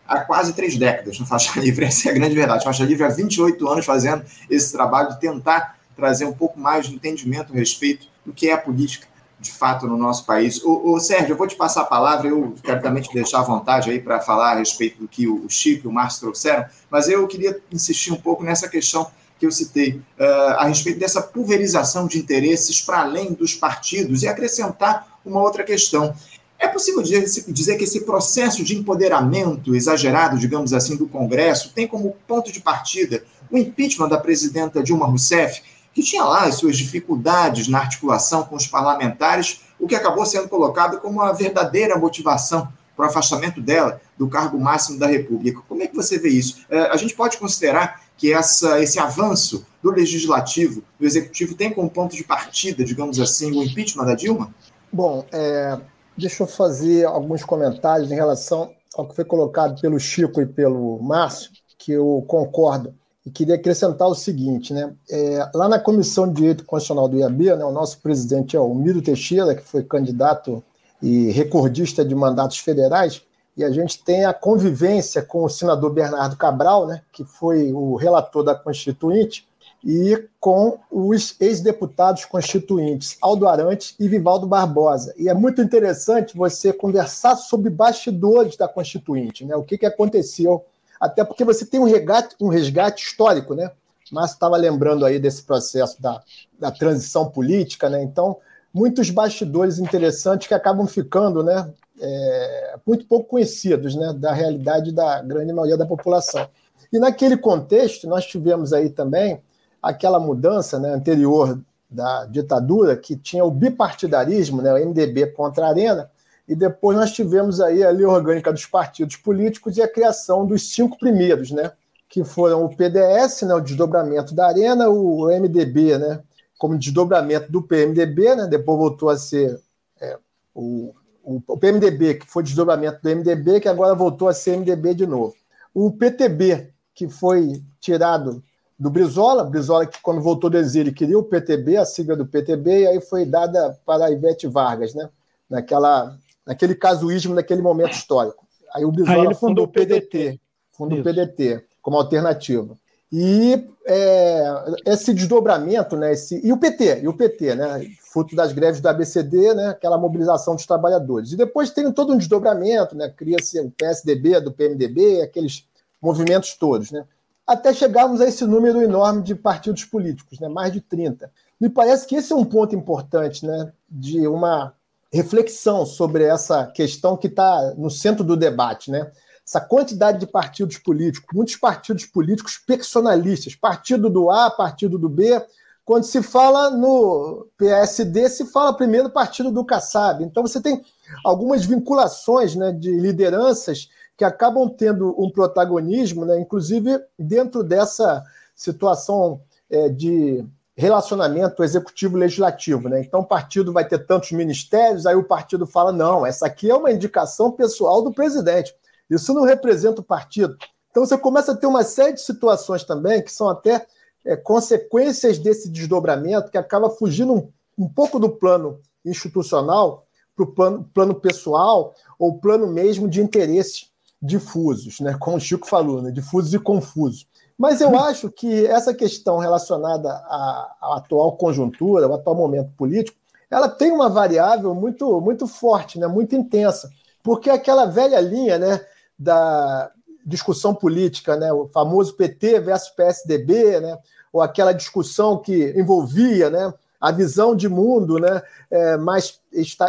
há quase três décadas no Faixa Livre, essa é a grande verdade. Faixa Livre há 28 anos fazendo esse trabalho de tentar trazer um pouco mais de entendimento a respeito do que é a política de fato no nosso país. O, Sérgio, eu vou te passar a palavra, eu quero também te deixar à vontade aí para falar a respeito do que o Chico e o Márcio trouxeram, mas eu queria insistir um pouco nessa questão que eu citei, uh, a respeito dessa pulverização de interesses para além dos partidos e acrescentar uma outra questão. É possível dizer, dizer que esse processo de empoderamento exagerado, digamos assim, do Congresso tem como ponto de partida o impeachment da presidenta Dilma Rousseff que tinha lá as suas dificuldades na articulação com os parlamentares, o que acabou sendo colocado como uma verdadeira motivação para o afastamento dela do cargo máximo da República. Como é que você vê isso? É, a gente pode considerar que essa, esse avanço do legislativo, do executivo, tem como ponto de partida, digamos assim, o impeachment da Dilma? Bom, é, deixa eu fazer alguns comentários em relação ao que foi colocado pelo Chico e pelo Márcio, que eu concordo. E queria acrescentar o seguinte, né? É, lá na Comissão de Direito Constitucional do IAB, né, o nosso presidente é o Miro Teixeira, que foi candidato e recordista de mandatos federais, e a gente tem a convivência com o senador Bernardo Cabral, né, que foi o relator da Constituinte, e com os ex-deputados constituintes Aldo Arantes e Vivaldo Barbosa. E é muito interessante você conversar sobre bastidores da Constituinte, né? o que, que aconteceu, até porque você tem um resgate, um resgate histórico, né? Mas estava lembrando aí desse processo da, da transição política, né? Então, muitos bastidores interessantes que acabam ficando, né? É, muito pouco conhecidos, né? Da realidade da grande maioria da população. E naquele contexto, nós tivemos aí também aquela mudança né, anterior da ditadura, que tinha o bipartidarismo, né, o MDB contra a Arena, e depois nós tivemos aí a lei orgânica dos partidos políticos e a criação dos cinco primeiros, né, que foram o PDS, né, o desdobramento da Arena, o MDB, né, como desdobramento do PMDB, né, depois voltou a ser é, o, o, o, PMDB, que foi desdobramento do MDB, que agora voltou a ser MDB de novo. O PTB, que foi tirado do Brizola, Brizola que quando voltou do exílio queria o PTB, a sigla do PTB, e aí foi dada para a Ivete Vargas, né? Naquela, naquele casuísmo, naquele momento histórico. Aí o Brizola aí fundou, fundou o PDT, fundou o PDT como alternativa. E é, esse desdobramento, né, esse, e o PT, e o PT, né, fruto das greves do ABCD, né, aquela mobilização dos trabalhadores. E depois tem todo um desdobramento, né, cria-se o PSDB, do PMDB, aqueles movimentos todos, né até chegarmos a esse número enorme de partidos políticos, né? mais de 30. Me parece que esse é um ponto importante né? de uma reflexão sobre essa questão que está no centro do debate. Né? Essa quantidade de partidos políticos, muitos partidos políticos personalistas, partido do A, partido do B. Quando se fala no PSD, se fala primeiro partido do Kassab. Então você tem algumas vinculações né, de lideranças que acabam tendo um protagonismo, né, inclusive dentro dessa situação é, de relacionamento executivo-legislativo. Né? Então, o partido vai ter tantos ministérios, aí o partido fala: não, essa aqui é uma indicação pessoal do presidente, isso não representa o partido. Então, você começa a ter uma série de situações também que são até é, consequências desse desdobramento, que acaba fugindo um, um pouco do plano institucional para o plano, plano pessoal ou plano mesmo de interesse difusos, né? como o Chico falou, né? difusos e confusos. Mas eu acho que essa questão relacionada à, à, atual conjuntura, ao atual momento político, ela tem uma variável muito, muito forte, né? muito intensa, porque aquela velha linha né, da discussão política, né, o famoso PT versus PSDB, né, ou aquela discussão que envolvia né, a visão de mundo né, é, mais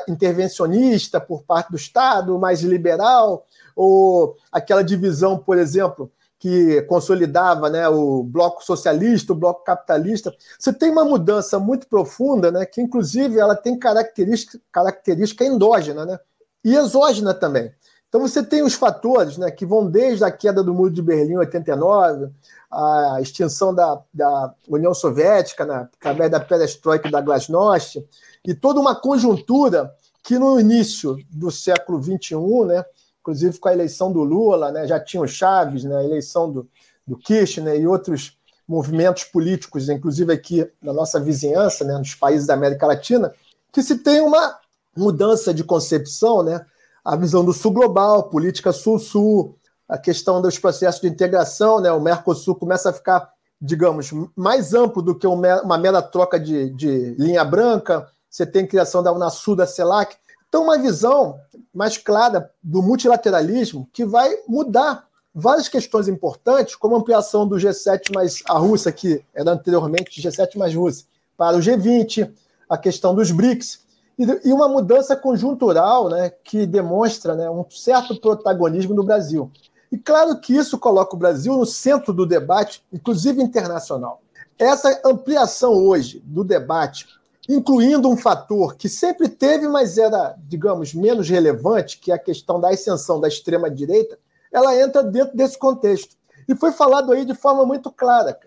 intervencionista por parte do Estado, mais liberal, ou aquela divisão, por exemplo, que consolidava né, o bloco socialista, o bloco capitalista. Você tem uma mudança muito profunda, né, que inclusive ela tem característica, característica endógena né, e exógena também. Então você tem os fatores né, que vão desde a queda do Muro de Berlim em 89, a extinção da, da União Soviética, né, através da perestroika e da glasnost, e toda uma conjuntura que no início do século XXI, né, inclusive com a eleição do Lula, né, já tinha o Chaves, né, a eleição do, do Kirchner e outros movimentos políticos, inclusive aqui na nossa vizinhança, né, nos países da América Latina, que se tem uma mudança de concepção, né, a visão do Sul global, política Sul-Sul, a questão dos processos de integração, né, o Mercosul começa a ficar, digamos, mais amplo do que uma mera troca de, de linha branca, você tem criação da Unasul, da CELAC, então, uma visão mais clara do multilateralismo que vai mudar várias questões importantes, como a ampliação do G7 mais a Rússia, que era anteriormente G7 mais Rússia, para o G20, a questão dos BRICS, e uma mudança conjuntural né, que demonstra né, um certo protagonismo do Brasil. E claro que isso coloca o Brasil no centro do debate, inclusive internacional. essa ampliação hoje do debate, incluindo um fator que sempre teve, mas era, digamos, menos relevante, que é a questão da ascensão da extrema-direita, ela entra dentro desse contexto. E foi falado aí de forma muito clara.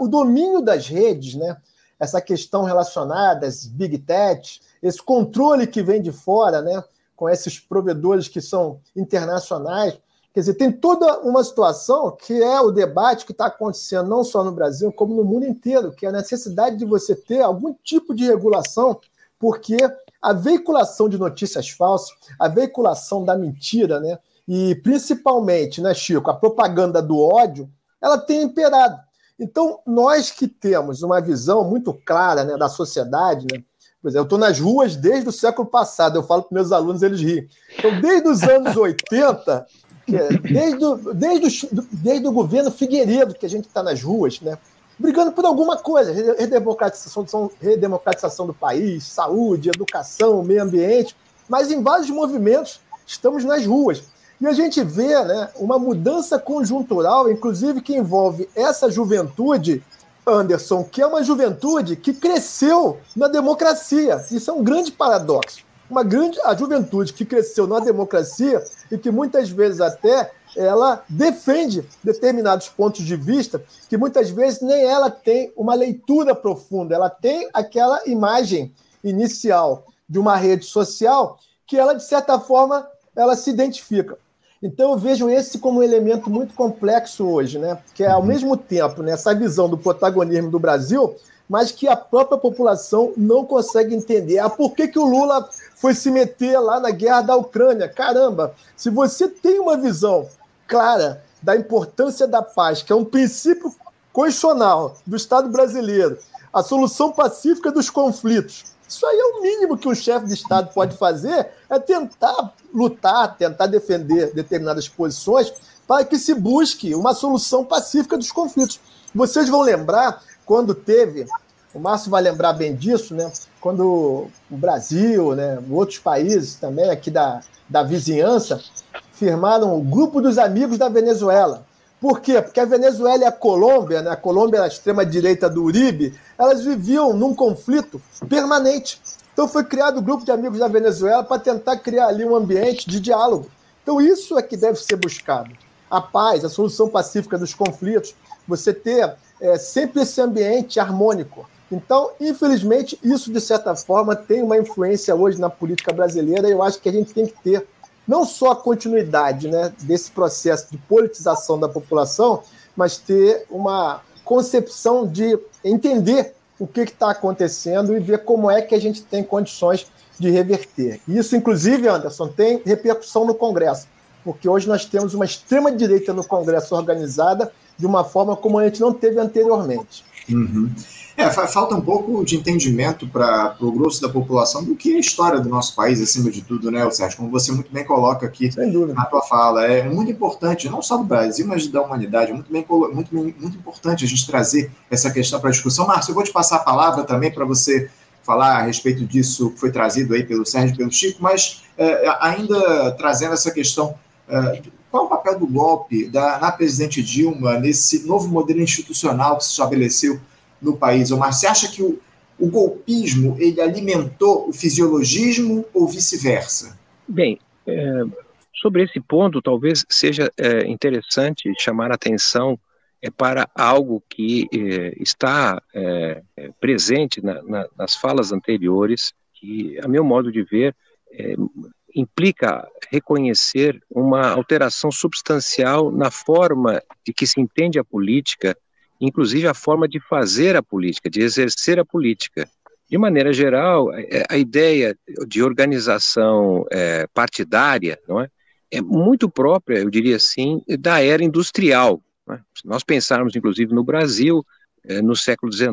O domínio das redes, né? essa questão relacionada às big tech, esse controle que vem de fora, né? com esses provedores que são internacionais, Quer dizer, tem toda uma situação que é o debate que está acontecendo não só no Brasil, como no mundo inteiro, que é a necessidade de você ter algum tipo de regulação, porque a veiculação de notícias falsas, a veiculação da mentira, né? E principalmente, né, Chico, a propaganda do ódio, ela tem imperado. Então, nós que temos uma visão muito clara né, da sociedade, né? Por exemplo, eu estou nas ruas desde o século passado, eu falo para meus alunos, eles riem. Então, desde os anos 80, é desde, o, desde, o, desde o governo Figueiredo que a gente está nas ruas, né? brigando por alguma coisa, redemocratização, redemocratização do país, saúde, educação, meio ambiente, mas em vários movimentos estamos nas ruas. E a gente vê né, uma mudança conjuntural, inclusive que envolve essa juventude, Anderson, que é uma juventude que cresceu na democracia. Isso é um grande paradoxo uma grande a juventude que cresceu na democracia e que muitas vezes até ela defende determinados pontos de vista que muitas vezes nem ela tem uma leitura profunda, ela tem aquela imagem inicial de uma rede social que ela de certa forma ela se identifica. Então eu vejo esse como um elemento muito complexo hoje, né? Que é ao uhum. mesmo tempo nessa né, visão do protagonismo do Brasil, mas que a própria população não consegue entender. Ah, por que, que o Lula foi se meter lá na guerra da Ucrânia? Caramba, se você tem uma visão clara da importância da paz, que é um princípio constitucional do Estado brasileiro, a solução pacífica dos conflitos, isso aí é o mínimo que um chefe de Estado pode fazer, é tentar lutar, tentar defender determinadas posições para que se busque uma solução pacífica dos conflitos. Vocês vão lembrar quando teve, o Márcio vai lembrar bem disso, né? Quando o Brasil, né, outros países também aqui da, da vizinhança, firmaram o Grupo dos Amigos da Venezuela. Por quê? Porque a Venezuela e a Colômbia, né, a Colômbia a extrema-direita do Uribe, elas viviam num conflito permanente. Então foi criado o Grupo de Amigos da Venezuela para tentar criar ali um ambiente de diálogo. Então isso é que deve ser buscado. A paz, a solução pacífica dos conflitos, você ter é, sempre esse ambiente harmônico. Então, infelizmente, isso, de certa forma, tem uma influência hoje na política brasileira, e eu acho que a gente tem que ter não só a continuidade né, desse processo de politização da população, mas ter uma concepção de entender o que está acontecendo e ver como é que a gente tem condições de reverter. Isso, inclusive, Anderson, tem repercussão no Congresso, porque hoje nós temos uma extrema-direita no Congresso organizada de uma forma como a gente não teve anteriormente. Uhum. É, falta um pouco de entendimento para o grosso da população do que é a história do nosso país, acima de tudo, né, Sérgio? Como você muito bem coloca aqui na tua fala. É muito importante, não só do Brasil, mas da humanidade. É muito, bem, muito, bem, muito importante a gente trazer essa questão para a discussão. Márcio, eu vou te passar a palavra também para você falar a respeito disso que foi trazido aí pelo Sérgio e pelo Chico, mas é, ainda trazendo essa questão. É, qual é o papel do golpe da, na presidente Dilma nesse novo modelo institucional que se estabeleceu no país? Omar, você acha que o, o golpismo ele alimentou o fisiologismo ou vice-versa? Bem, é, sobre esse ponto, talvez seja é, interessante chamar a atenção é, para algo que é, está é, é, presente na, na, nas falas anteriores, que, a meu modo de ver, implica reconhecer uma alteração substancial na forma de que se entende a política, inclusive a forma de fazer a política, de exercer a política. De maneira geral, é, a ideia de organização é, partidária não é, é muito própria, eu diria assim, da era industrial. É? Se nós pensarmos, inclusive, no Brasil, é, no século XIX,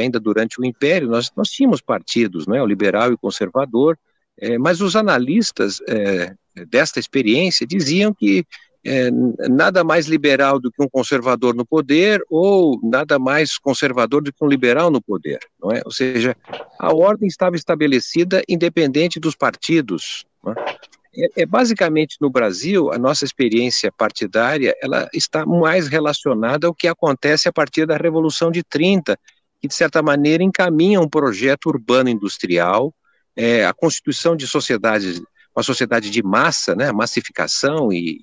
ainda durante o Império, nós, nós tínhamos partidos, não é, o liberal e o conservador, é, mas os analistas é, desta experiência diziam que é, nada mais liberal do que um conservador no poder ou nada mais conservador do que um liberal no poder, não é? Ou seja, a ordem estava estabelecida independente dos partidos. É? é, é, basicamente no Brasil a nossa experiência partidária ela está mais relacionada ao que acontece a partir da Revolução de 30, que de certa maneira encaminha um projeto urbano industrial, é, a constituição de sociedades, uma sociedade de massa, né, massificação e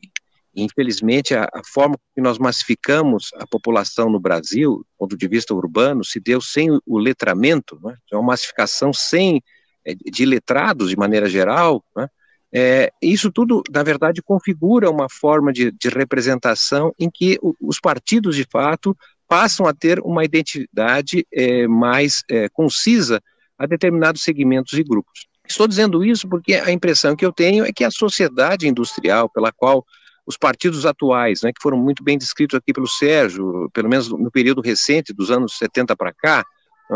infelizmente a, a, forma que nós massificamos a população no Brasil, do ponto de vista urbano, se deu sem o, letramento, né, é uma massificação sem é, de letrados de maneira geral, né, é, isso tudo, na verdade, configura uma forma de, de representação em que o, os partidos, de fato, passam a ter uma identidade é, mais é, concisa a determinados segmentos e grupos. Estou dizendo isso porque a impressão que eu tenho é que a sociedade industrial pela qual os partidos atuais, né, que foram muito bem descritos aqui pelo Sérgio, pelo menos no período recente, dos anos 70 para cá,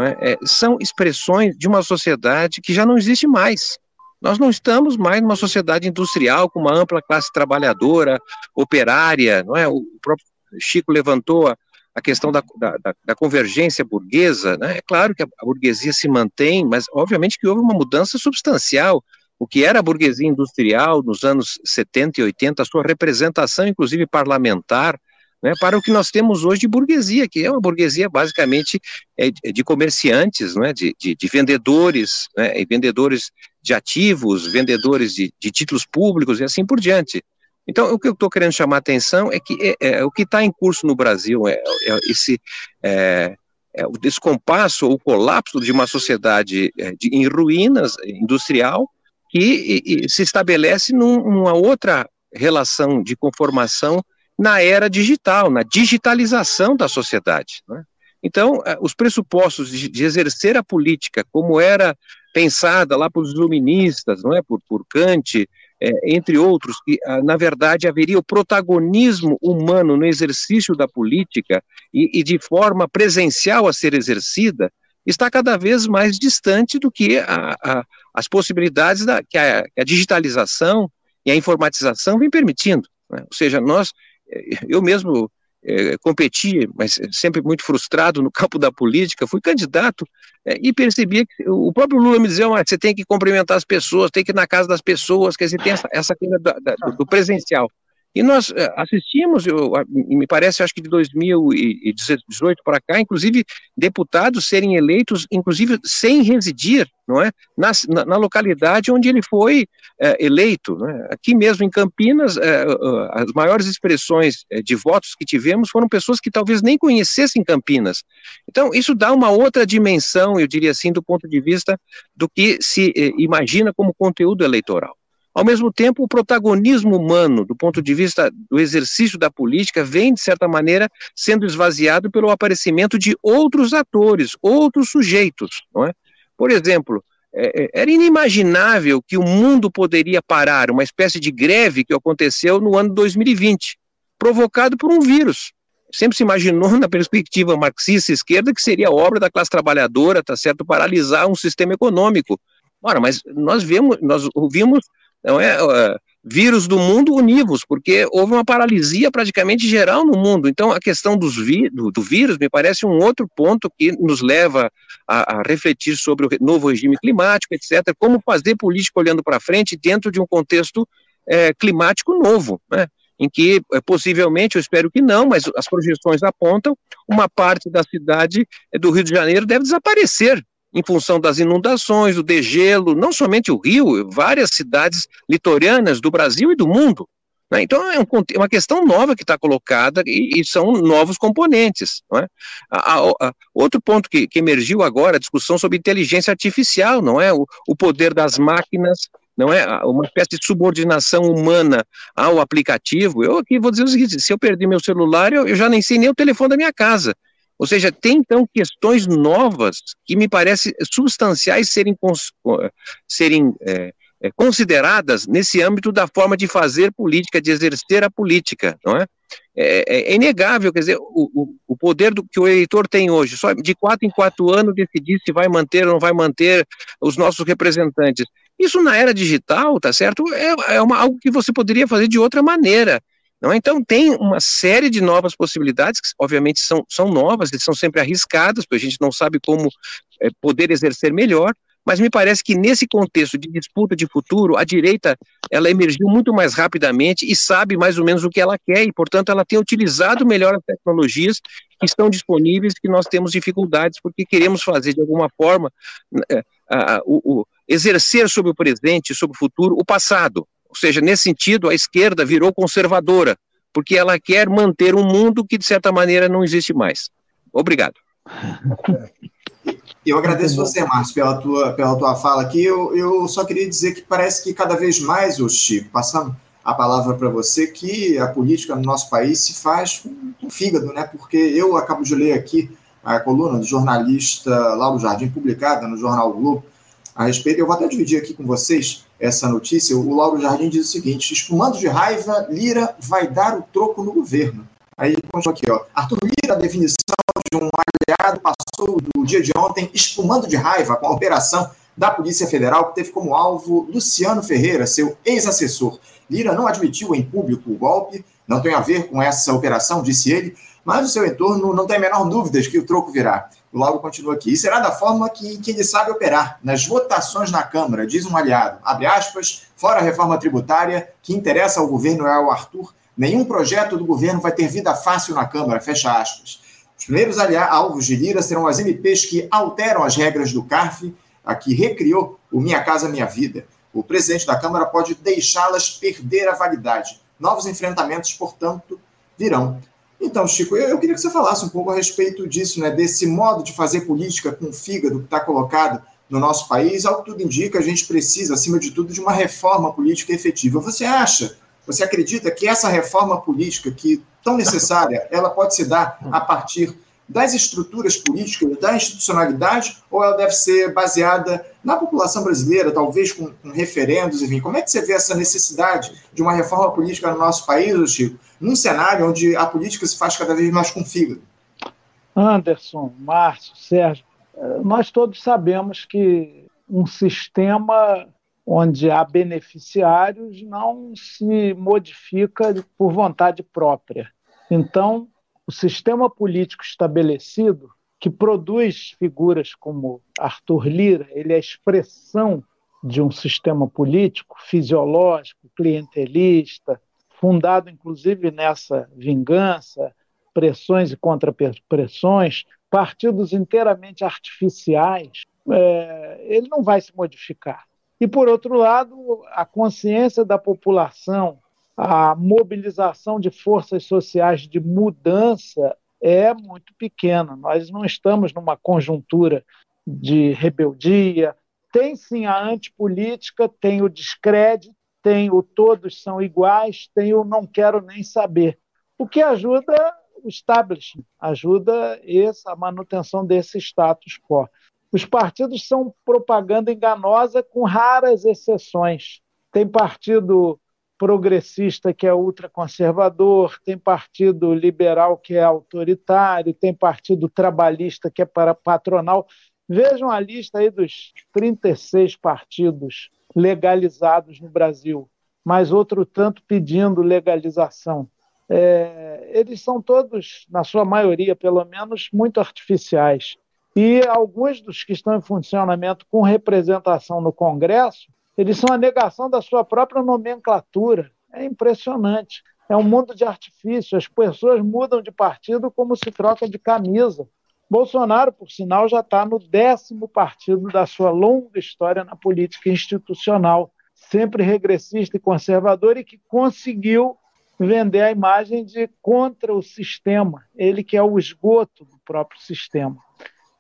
é? É, são expressões de uma sociedade que já não existe mais. Nós não estamos mais numa sociedade industrial com uma ampla classe trabalhadora, operária, não é? O próprio Chico levantou a, a questão da, da, da, convergência burguesa, né? É claro que a, burguesia se mantém, mas obviamente que houve uma mudança substancial. O que era a burguesia industrial nos anos 70 e 80, a sua representação, inclusive parlamentar, né, para o que nós temos hoje de burguesia, que é uma burguesia basicamente é, de comerciantes, né, de, de, de vendedores, né, e vendedores de ativos, vendedores de, de títulos públicos e assim por diante. Então, o que eu estou querendo chamar a atenção é que é, é o que está em curso no Brasil é, é esse é, é, o descompasso, o colapso de uma sociedade é, de, em ruínas industrial que e, e se estabelece num, numa outra relação de conformação na era digital, na digitalização da sociedade. Né? Então, os pressupostos de, de, exercer a política, como era pensada lá pelos iluministas, não é, por, por Kant, é, entre outros, que ah, na verdade haveria o protagonismo humano no exercício da política e, e de forma presencial a ser exercida, está cada vez mais distante do que a, a, as possibilidades da, que, a, que a digitalização e a informatização vem permitindo. Né? Ou seja, nós eu mesmo é, competi, mas sempre muito frustrado no campo da política, fui candidato é, e percebi que o próprio Lula me dizia, ah, você tem que cumprimentar as pessoas, tem que ir na casa das pessoas, quer dizer, tem essa, essa coisa da, da, do presencial. E nós uh, assistimos, eu, me parece, acho que de 2018 para cá, inclusive deputados serem eleitos, inclusive sem residir, não é, na, na, localidade onde ele foi uh, eleito. É? Aqui mesmo em Campinas, uh, as maiores expressões de votos que tivemos foram pessoas que talvez nem conhecessem Campinas. Então, isso dá uma outra dimensão, eu diria assim, do ponto de vista do que se imagina como conteúdo eleitoral. Ao mesmo tempo, o protagonismo humano, do ponto de vista do exercício da política, vem, de certa maneira, sendo esvaziado pelo aparecimento de outros atores, outros sujeitos. Não é? Por exemplo, é, é era inimaginável que o mundo poderia parar, uma espécie de greve que aconteceu no ano 2020, provocado por um vírus. Sempre se imaginou, na perspectiva marxista esquerda, que seria obra da classe trabalhadora, tá certo, paralisar um sistema econômico. Ora, mas nós vemos, nós ouvimos não é, vírus do mundo univos, porque houve uma paralisia praticamente geral no mundo. Então, a questão dos vi do, do, vírus me parece um outro ponto que nos leva a, a, refletir sobre o novo regime climático, etc., como fazer política olhando para frente dentro de um contexto é, climático novo, né? em que é, possivelmente, eu espero que não, mas as projeções apontam, uma parte da cidade é, do Rio de Janeiro deve desaparecer em função das inundações, do degelo, não somente o Rio, várias cidades litorâneas do Brasil e do mundo. Né? Então, é, um, é, uma questão nova que está colocada e, e, são novos componentes. É? A, a, a, outro ponto que, que, emergiu agora, a discussão sobre inteligência artificial, não é? O, o poder das máquinas não é uma espécie de subordinação humana ao aplicativo. Eu aqui vou dizer o seguinte: se eu perdi meu celular, eu, eu já nem sei nem o telefone da minha casa. Ou seja, tem então questões novas que me parecem substanciais serem, serem é, é, consideradas nesse âmbito da forma de fazer política, de exercer a política, não é? É, é, é inegável, quer dizer, o, o poder do, que o eleitor tem hoje, só de quatro em quatro anos decidir se vai manter ou não vai manter os nossos representantes. Isso na era digital, tá certo? É, é uma, algo que você poderia fazer de outra maneira. Não, então, tem uma série de novas possibilidades, que obviamente são, são novas, e são sempre arriscadas, porque a gente não sabe como é, poder exercer melhor, Mas me parece que nesse contexto de disputa de futuro, a direita ela emergiu muito mais rapidamente e sabe mais ou menos o que ela quer, e, portanto, ela tem utilizado melhor as tecnologias que estão disponíveis, que nós temos dificuldades, porque queremos fazer, de alguma forma, é, o, o, exercer sobre o presente, sobre o futuro, o passado. Ou seja, nesse sentido, a esquerda virou conservadora, porque ela quer manter um mundo que, de certa maneira, não existe mais. Obrigado. Eu agradeço você, Márcio, pela tua, pela tua fala aqui. Eu, eu só queria dizer que parece que cada vez mais, o Chico, passando a palavra para você, que a política no nosso país se faz com, fígado, né? Porque eu acabo de ler aqui a coluna do jornalista Lauro Jardim, publicada no Jornal Globo, a respeito. Eu vou até dividir aqui com vocês essa notícia. O Lauro Jardim diz o seguinte: espumando de raiva, Lira vai dar o troco no governo. Aí continua aqui, ó. Arthur Lira, a definição de um aliado, passou do dia de ontem espumando de raiva com a operação da Polícia Federal, que teve como alvo Luciano Ferreira, seu ex-assessor. Lira não admitiu em público o golpe, não tem a ver com essa operação, disse ele, mas o seu entorno não tem a menor dúvida de que o troco virá. O Lauro continua aqui. E será da forma que, que ele sabe operar, nas votações na Câmara, diz um aliado. Abre aspas, fora a reforma tributária, que interessa ao governo é ao Arthur, nenhum projeto do governo vai ter vida fácil na Câmara, fecha aspas. Os primeiros alvos de Lira serão as MPs que alteram as regras do CARF, a que recriou o Minha Casa Minha Vida. O presidente da Câmara pode deixá-las perder a validade. Novos enfrentamentos, portanto, virão. Então, Chico, eu, eu, queria que você falasse um pouco a respeito disso, né, desse modo de fazer política com o fígado que está colocado no nosso país. Ao que tudo indica, a gente precisa, acima de tudo, de uma reforma política efetiva. Você acha, você acredita que essa reforma política que tão necessária, *laughs* ela pode se dar a partir das estruturas políticas, da institucionalidade, ou ela deve ser baseada na população brasileira, talvez com, com, referendos, enfim? Como é que você vê essa necessidade de uma reforma política no nosso país, Chico, num cenário onde a política se faz cada vez mais com fígado? Anderson, Márcio, Sérgio, eh, nós todos sabemos que um sistema onde há beneficiários não se modifica por vontade própria. Então, o sistema político estabelecido, que produz figuras como Arthur Lira, ele é a expressão de um sistema político fisiológico, clientelista, fundado inclusive nessa vingança, pressões e contrapressões, partidos inteiramente artificiais, é, ele não vai se modificar. E, por outro lado, a consciência da população, a mobilização de forças sociais de mudança é muito pequena. Nós não estamos numa conjuntura de rebeldia. Tem sim a antipolítica, tem o descrédito, tem o todos são iguais, tem o não quero nem saber. O que ajuda o establishment, ajuda essa, a manutenção desse status quo. Os partidos são propaganda enganosa, com raras exceções. Tem partido progressista que é ultraconservador, tem partido liberal que é autoritário, tem partido trabalhista que é para patronal. Vejam a lista aí dos 36 partidos legalizados no Brasil, mais outro tanto pedindo legalização. É, eles são todos, na sua maioria, pelo menos, muito artificiais. E alguns dos que estão em funcionamento com representação no Congresso, eles são a negação da sua própria nomenclatura. É impressionante. É um mundo de artifício. As pessoas mudam de partido como se troca de camisa. Bolsonaro, por sinal, já está no décimo partido da sua longa história na política institucional, sempre regressista e conservador e que conseguiu vender a imagem de contra o sistema, ele que é o esgoto do próprio sistema.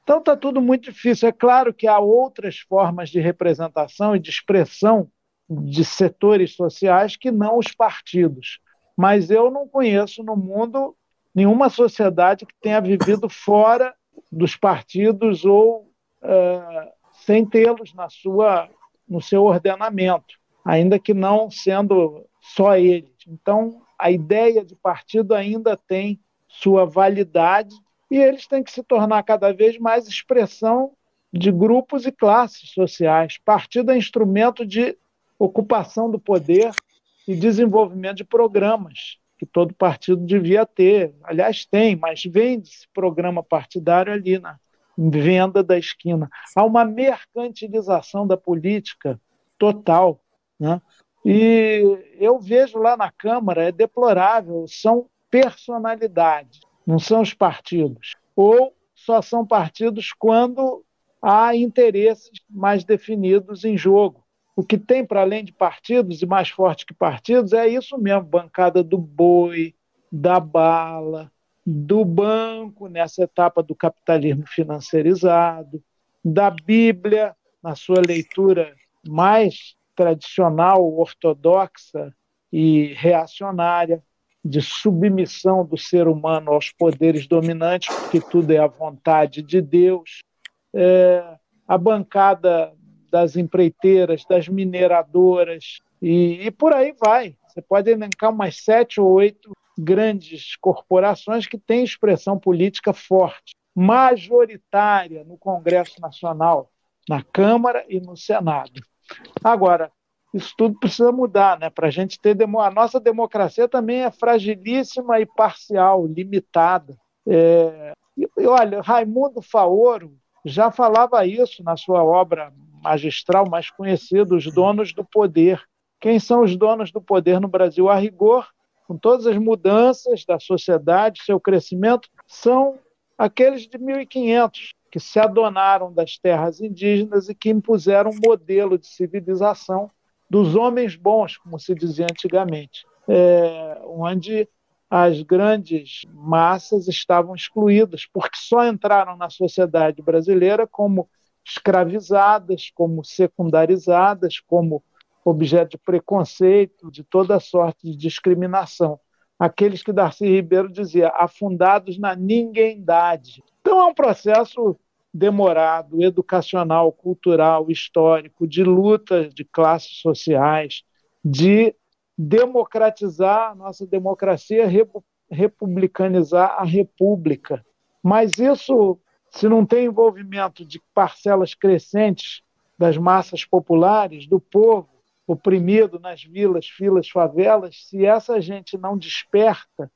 Então está tudo muito difícil. É claro que há outras formas de representação e de expressão de setores sociais que não os partidos. Mas eu não conheço no mundo nenhuma sociedade que tenha vivido fora dos partidos ou uh, sem tê-los na sua no seu ordenamento, ainda que não sendo só eles. Então, a ideia de partido ainda tem sua validade e eles têm que se tornar cada vez mais expressão de grupos e classes sociais. Partido é instrumento de ocupação do poder e desenvolvimento de programas que todo partido devia ter. Aliás, tem, mas vende esse programa partidário ali na, venda da esquina. Há uma mercantilização da política total. Né? E eu vejo lá na Câmara, é deplorável, são personalidades, não são os partidos. Ou só são partidos quando há interesses mais definidos em jogo. O que tem para além de partidos e mais forte que partidos é isso mesmo: bancada do boi, da bala, do banco nessa etapa do capitalismo financiarizado, da Bíblia na sua leitura mais tradicional, ortodoxa e reacionária, de submissão do ser humano aos poderes dominantes, porque tudo é a vontade de Deus. É, a bancada das empreiteiras, das mineradoras, e, e por aí vai. Você pode elencar umas sete ou oito grandes corporações que têm expressão política forte, majoritária no Congresso Nacional, na Câmara e no Senado. Agora, isso tudo precisa mudar, né? Para a gente ter demo... a nossa democracia também é fragilíssima e parcial, limitada. É... E, olha, Raimundo Faoro já falava isso na sua obra magistral mais conhecida, Os Donos do Poder. Quem são os donos do poder no Brasil? A rigor, com todas as mudanças da sociedade, seu crescimento, são aqueles de 1500, que se adonaram das terras indígenas e que impuseram um modelo de civilização dos homens bons, como se dizia antigamente, é, onde as grandes massas estavam excluídas, porque só entraram na sociedade brasileira como escravizadas, como secundarizadas, como objeto de preconceito, de toda sorte de discriminação. Aqueles que Darcy Ribeiro dizia, afundados na ninguémdade. Então é um processo demorado, educacional, cultural, histórico, de luta de classes sociais, de democratizar a nossa democracia, republicanizar a república. Mas isso, se não tem envolvimento de parcelas crescentes das massas populares, do povo oprimido nas vilas, filas, favelas, se essa gente não desperta,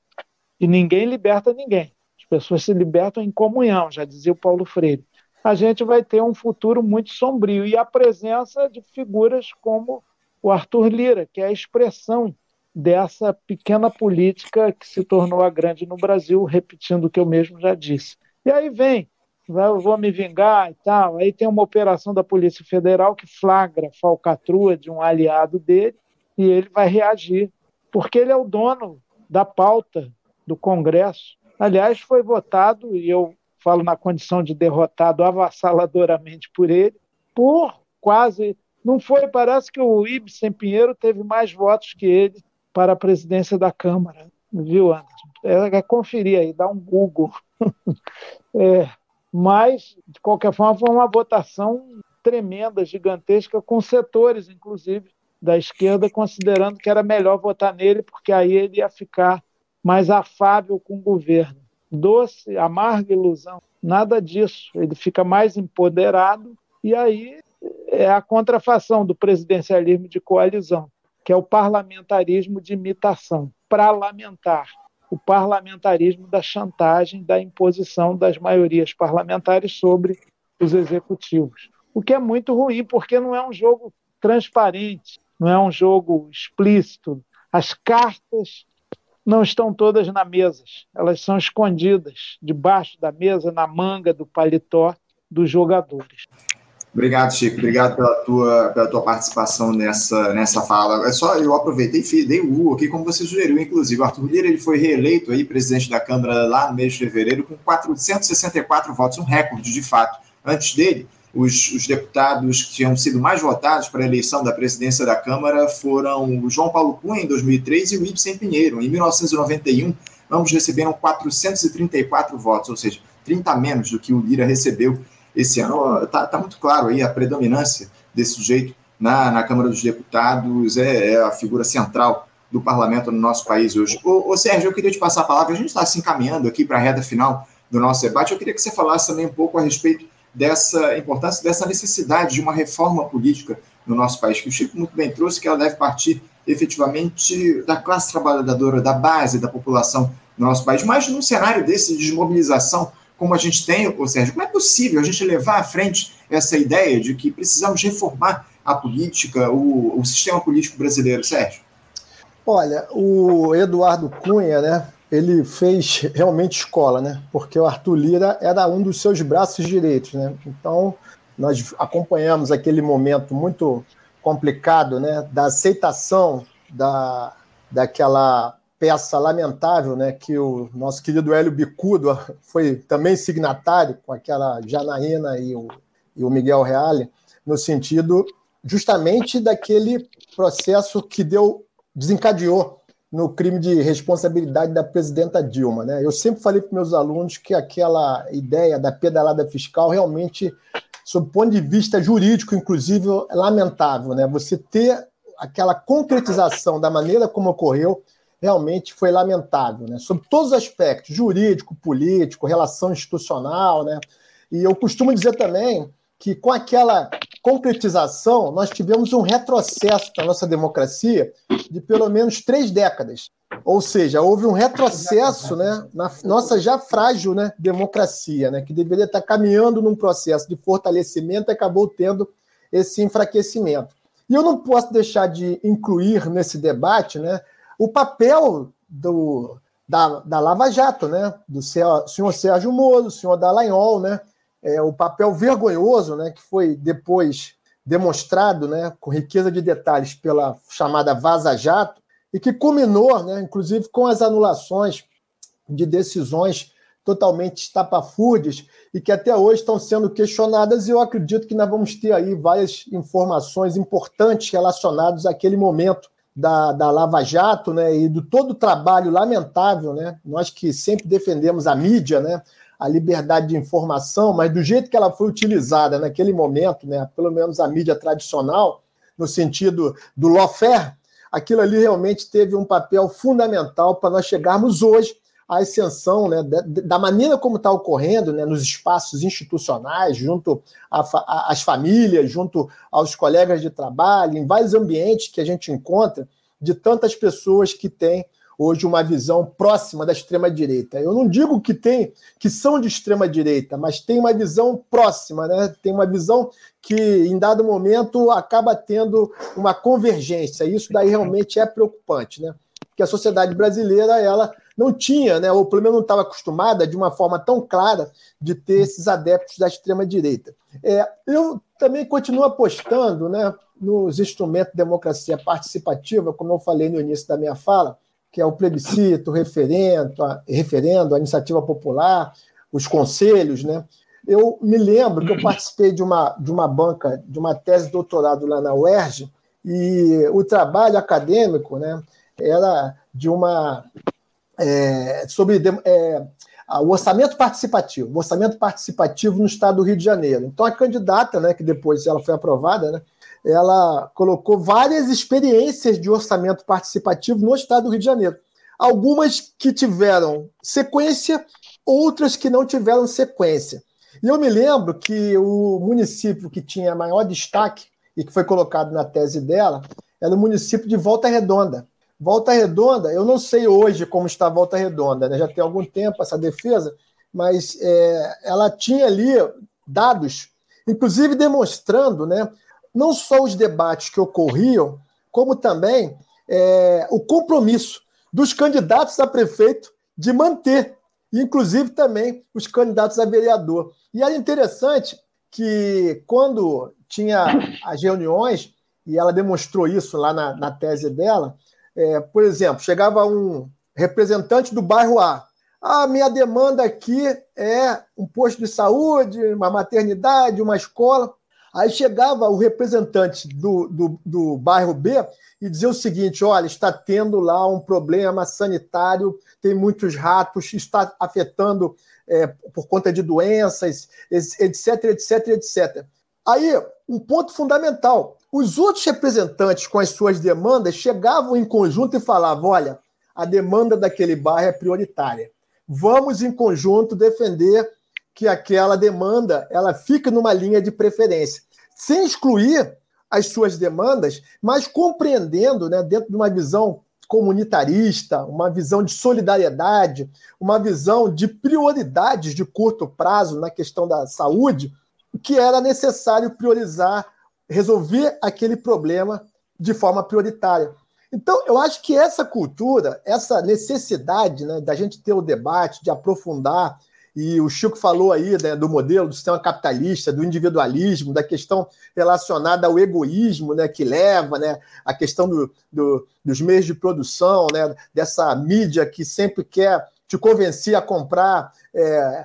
e ninguém liberta ninguém, pessoas se libertam em comunhão, já dizia o Paulo Freire. A gente vai ter um futuro muito sombrio e a presença de figuras como o Arthur Lira, que é a expressão dessa pequena política que se tornou a grande no Brasil, repetindo o que eu mesmo já disse. E aí vem, eu vou me vingar e tal. Aí tem uma operação da Polícia Federal que flagra falcatrua de um aliado dele e ele vai reagir, porque ele é o dono da pauta do Congresso. Aliás, foi votado, e eu falo na condição de derrotado avassaladoramente por ele, por quase. Não foi, parece que o Ibsen Pinheiro teve mais votos que ele para a presidência da Câmara, viu, Anderson? É, é conferir aí, dá um Google. *laughs* é, mas, de qualquer forma, foi uma votação tremenda, gigantesca, com setores, inclusive, da esquerda, considerando que era melhor votar nele, porque aí ele ia ficar mais afável com o governo. Doce, amarga ilusão, nada disso. Ele fica mais empoderado e aí é a contrafação do presidencialismo de coalizão, que é o parlamentarismo de imitação, para lamentar o parlamentarismo da chantagem, da imposição das maiorias parlamentares sobre os executivos. O que é muito ruim, porque não é um jogo transparente, não é um jogo explícito. As cartas não estão todas na mesa, elas são escondidas debaixo da mesa, na manga do paletó dos jogadores. Obrigado, Chico. Obrigado pela tua, pela tua participação nessa, nessa fala. É só eu aproveitei e dei o U aqui, como você sugeriu, inclusive. O Arthur Lira ele foi reeleito aí presidente da Câmara lá no mês de fevereiro com 464 votos, um recorde de fato. Antes dele, os, os, deputados que tinham sido mais votados para a eleição da presidência da Câmara foram o João Paulo Cunha, em 2003, e o Ibsen Pinheiro. Em 1991, ambos receberam 434 votos, ou seja, 30 menos do que o Lira recebeu esse ano. Está tá muito claro aí a predominância desse sujeito na, na Câmara dos Deputados, é, é, a figura central do parlamento no nosso país hoje. Ô, ô Sérgio, eu queria te passar a palavra, a gente está se encaminhando aqui para a reta final do nosso debate, eu queria que você falasse também um pouco a respeito dessa importância, dessa necessidade de uma reforma política no nosso país, que o Chico muito bem trouxe, que ela deve partir efetivamente da classe trabalhadora, da base da população no nosso país, mas num cenário desse de desmobilização como a gente tem, ou seja, como é possível a gente levar à frente essa ideia de que precisamos reformar a política, o, o sistema político brasileiro, Sérgio? Olha, o Eduardo Cunha, né, ele fez realmente escola, né, porque o Arthur Lira era um dos seus braços direitos, né, então nós acompanhamos aquele momento muito complicado, né, da aceitação da, daquela peça lamentável, né, que o nosso querido Hélio Bicudo foi também signatário com aquela Janaína e o, e o Miguel Reale, no sentido justamente daquele processo que deu desencadeou no crime de responsabilidade da presidenta Dilma, né? Eu sempre falei para meus alunos que aquela ideia da pedalada fiscal realmente, sob o ponto de vista jurídico, inclusive, é lamentável, né? Você ter aquela concretização da maneira como ocorreu realmente foi lamentável, né? Sobre todos os aspectos, jurídico, político, relação institucional, né? E eu costumo dizer também que com aquela concretização nós tivemos um retrocesso na nossa democracia de pelo menos três décadas. Ou seja, houve um retrocesso né, na nossa já frágil né, democracia, né, que deveria estar caminhando num processo de fortalecimento e acabou tendo esse enfraquecimento. E eu não posso deixar de incluir nesse debate né, o papel do, da, da Lava Jato, né? do senhor Sérgio Moro, do senhor Dallagnol, né? É, o papel vergonhoso né, que foi depois demonstrado né, com riqueza de detalhes pela chamada Vaza Jato, e que culminou, né, inclusive, com as anulações de decisões totalmente estapafúrdias e que até hoje estão sendo questionadas, e eu acredito que nós vamos ter aí várias informações importantes relacionadas àquele momento da, da Lava Jato, né, e do todo o trabalho lamentável, né, nós que sempre defendemos a mídia, né, a liberdade de informação, mas do jeito que ela foi utilizada naquele momento, né, pelo menos a mídia tradicional, no sentido do lawfare, aquilo ali realmente teve um papel fundamental para nós chegarmos hoje à ascensão né, da maneira como está ocorrendo né, nos espaços institucionais, junto às famílias, junto aos colegas de trabalho, em vários ambientes que a gente encontra de tantas pessoas que têm hoje uma visão próxima da extrema direita. Eu não digo que tem que são de extrema direita, mas tem uma visão próxima, né? Tem uma visão que em dado momento acaba tendo uma convergência. Isso daí realmente é preocupante, né? Porque a sociedade brasileira ela não tinha, né, ou pelo menos não estava acostumada de uma forma tão clara de ter esses adeptos da extrema direita. É, eu também continuo apostando, né, nos instrumentos de democracia participativa, como eu falei no início da minha fala, que é o plebiscito, o referendo, a, referendo, a iniciativa popular, os conselhos, né? Eu me lembro que eu participei de uma, de uma banca, de uma tese de doutorado lá na UERJ, e o trabalho acadêmico né, era de uma. É, sobre é, o orçamento participativo, orçamento participativo no estado do Rio de Janeiro. Então, a candidata, né, que depois ela foi aprovada, né, ela colocou várias experiências de orçamento participativo no estado do Rio de Janeiro. Algumas que tiveram sequência, outras que não tiveram sequência. E eu me lembro que o município que tinha maior destaque e que foi colocado na tese dela era o município de Volta Redonda. Volta Redonda, eu não sei hoje como está Volta Redonda, né? já tem algum tempo essa defesa, mas é, ela tinha ali dados, inclusive demonstrando né, não só os debates que ocorriam, como também é, o compromisso dos candidatos a prefeito de manter, inclusive também os candidatos a vereador. E era interessante que, quando tinha as reuniões, e ela demonstrou isso lá na, na tese dela, é, por exemplo, chegava um representante do bairro A. A minha demanda aqui é um posto de saúde, uma maternidade, uma escola. Aí chegava o representante do, do, do, bairro B e dizia o seguinte: olha, está tendo lá um problema sanitário, tem muitos ratos, está afetando é, por conta de doenças, etc, etc, etc. Aí, um ponto fundamental: os outros representantes, com as suas demandas, chegavam em conjunto e falavam: olha, a demanda daquele bairro é prioritária. Vamos, em conjunto, defender que aquela demanda ela fique numa linha de preferência sem excluir as suas demandas, mas compreendendo, né, dentro de uma visão comunitarista, uma visão de solidariedade, uma visão de prioridades de curto prazo na questão da saúde, que era necessário priorizar, resolver aquele problema de forma prioritária. Então, eu acho que essa cultura, essa necessidade né, da gente ter o debate, de aprofundar, e o Chico falou aí né, do modelo do sistema capitalista, do individualismo, da questão relacionada ao egoísmo né, que leva, né, a questão do, do, dos meios de produção, né, dessa mídia que sempre quer te convencer a comprar é,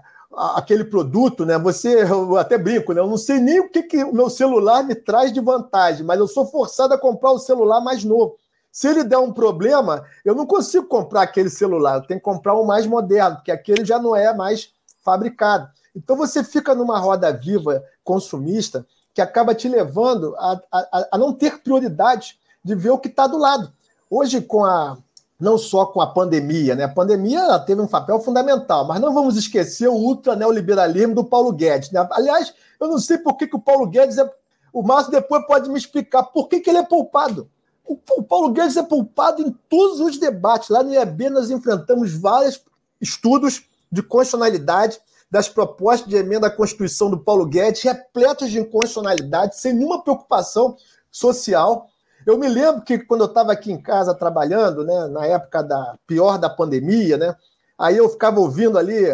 aquele produto, né? Você, eu até brinco, né? Eu não sei nem o que, que o meu celular me traz de vantagem, mas eu sou forçado a comprar o celular mais novo. Se ele der um problema, eu não consigo comprar aquele celular, eu tenho que comprar um mais moderno, porque aquele já não é mais fabricado. Então você fica numa roda viva consumista que acaba te levando a, a, a não ter prioridade de ver o que está do lado. Hoje, com a não só com a pandemia, né? A pandemia teve um papel fundamental, mas não vamos esquecer o ultra neoliberalismo do Paulo Guedes. Né? Aliás, eu não sei por que, que o Paulo Guedes é. O Márcio depois pode me explicar por que, que ele é poupado. O, o Paulo Guedes é poupado em todos os debates. Lá no IAB nós enfrentamos vários estudos de constitucionalidade das propostas de emenda à Constituição do Paulo Guedes, repletas de inconstitucionalidade, sem nenhuma preocupação social eu me lembro que quando eu estava aqui em casa trabalhando, né, na época da pior da pandemia, né, aí eu ficava ouvindo ali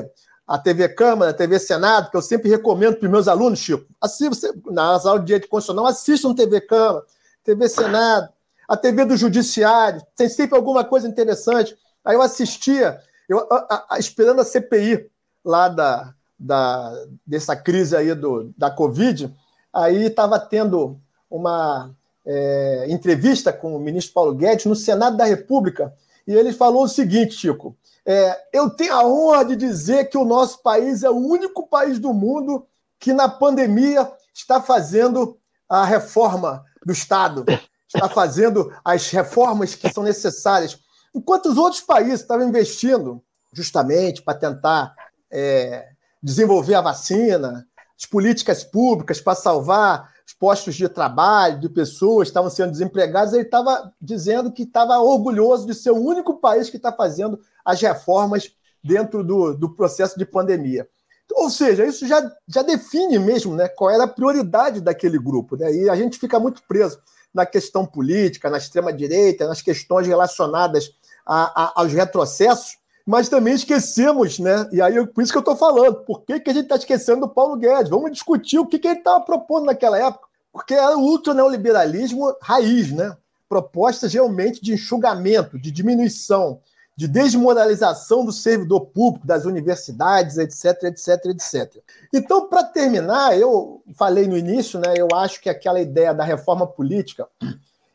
a TV Câmara, a TV Senado, que eu sempre recomendo para os meus alunos, Chico. Assim, você, nas aulas de direito constitucional, assistam TV Câmara, TV Senado, a TV do Judiciário, tem sempre alguma coisa interessante. Aí eu assistia, eu, a, a, esperando a CPI lá da, da, dessa crise aí do, da Covid, aí estava tendo uma é, entrevista com o ministro Paulo Guedes no Senado da República, e ele falou o seguinte, Chico: é, eu tenho a honra de dizer que o nosso país é o único país do mundo que na pandemia está fazendo a reforma do Estado, está fazendo as reformas que são necessárias, enquanto os outros países estavam investindo justamente para tentar é, desenvolver a vacina, as políticas públicas para salvar os postos de trabalho de pessoas estavam sendo desempregadas, ele estava dizendo que estava orgulhoso de ser o único país que está fazendo as reformas dentro do, do processo de pandemia. Ou seja, isso já, já define mesmo né, qual era a prioridade daquele grupo. Né? E a gente fica muito preso na questão política, na extrema-direita, nas questões relacionadas a, a, aos retrocessos, mas também esquecemos, né? E aí, por isso que eu estou falando, por que, que a gente está esquecendo do Paulo Guedes? Vamos discutir o que, que ele estava propondo naquela época, porque era o ultra neoliberalismo raiz, né? Propostas realmente de enxugamento, de diminuição, de desmoralização do servidor público, das universidades, etc, etc, etc. Então, para terminar, eu falei no início, né? Eu acho que aquela ideia da reforma política,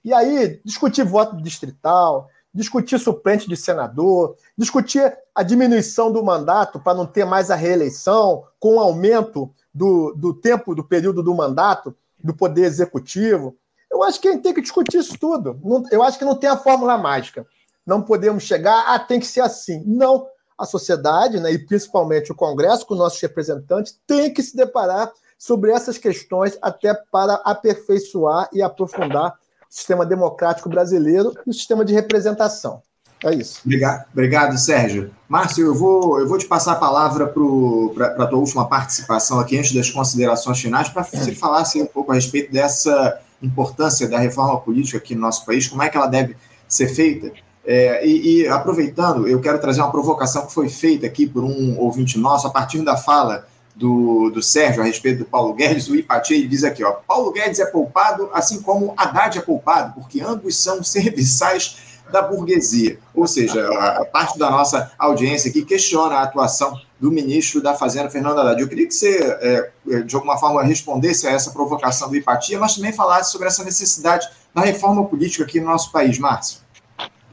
e aí discutir voto distrital, discutir suplente de senador, discutir a diminuição do mandato para não ter mais a reeleição, com o aumento do, do tempo, do período do mandato do Poder Executivo. Eu acho que a gente tem que discutir isso tudo. eu acho que não tem a fórmula mágica. Não podemos chegar, ah, tem que ser assim. Não. A sociedade, né, e principalmente o Congresso, com nossos representantes, tem que se deparar sobre essas questões até para aperfeiçoar e aprofundar sistema democrático brasileiro e o sistema de representação. É isso. Obrigado, obrigado Sérgio. Márcio, eu vou, eu vou te passar a palavra para a tua última participação aqui, antes das considerações finais, para você falar assim, um pouco a respeito dessa importância da reforma política aqui no nosso país, como é que ela deve ser feita. É, e, e, aproveitando, eu quero trazer uma provocação que foi feita aqui por um ouvinte nosso, a partir da fala do, do Sérgio a respeito do Paulo Guedes, o Ipati, ele diz aqui, ó, Paulo Guedes é poupado, assim como Haddad é poupado, porque ambos são *laughs* serviçais da burguesia. Ou seja, a parte da nossa audiência aqui questiona a atuação do ministro da Fazenda, Fernando Haddad. Eu queria que você, é, é de alguma forma, respondesse a essa provocação do Ipatia, mas também falasse sobre essa necessidade da reforma política aqui no nosso país, Márcio.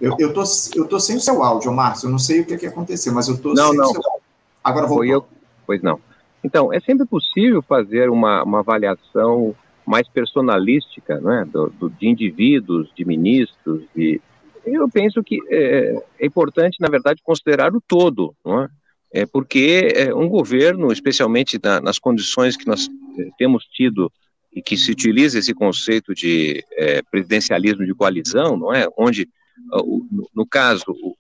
Eu, eu, tô, eu tô sem o seu áudio, Márcio, eu não sei o que, que aconteceu, mas eu tô não, sem não. o seu áudio. Agora vou. Eu... Pois não. Então, é sempre possível fazer uma, uma avaliação mais personalística né, do, do, de indivíduos, de ministros. De... Eu penso que é, é importante, na verdade, considerar o todo, não é? É porque é, um governo, especialmente na, nas condições que nós é, temos tido e que se utiliza esse conceito de é, presidencialismo de coalizão, não é? Onde no, no caso, o,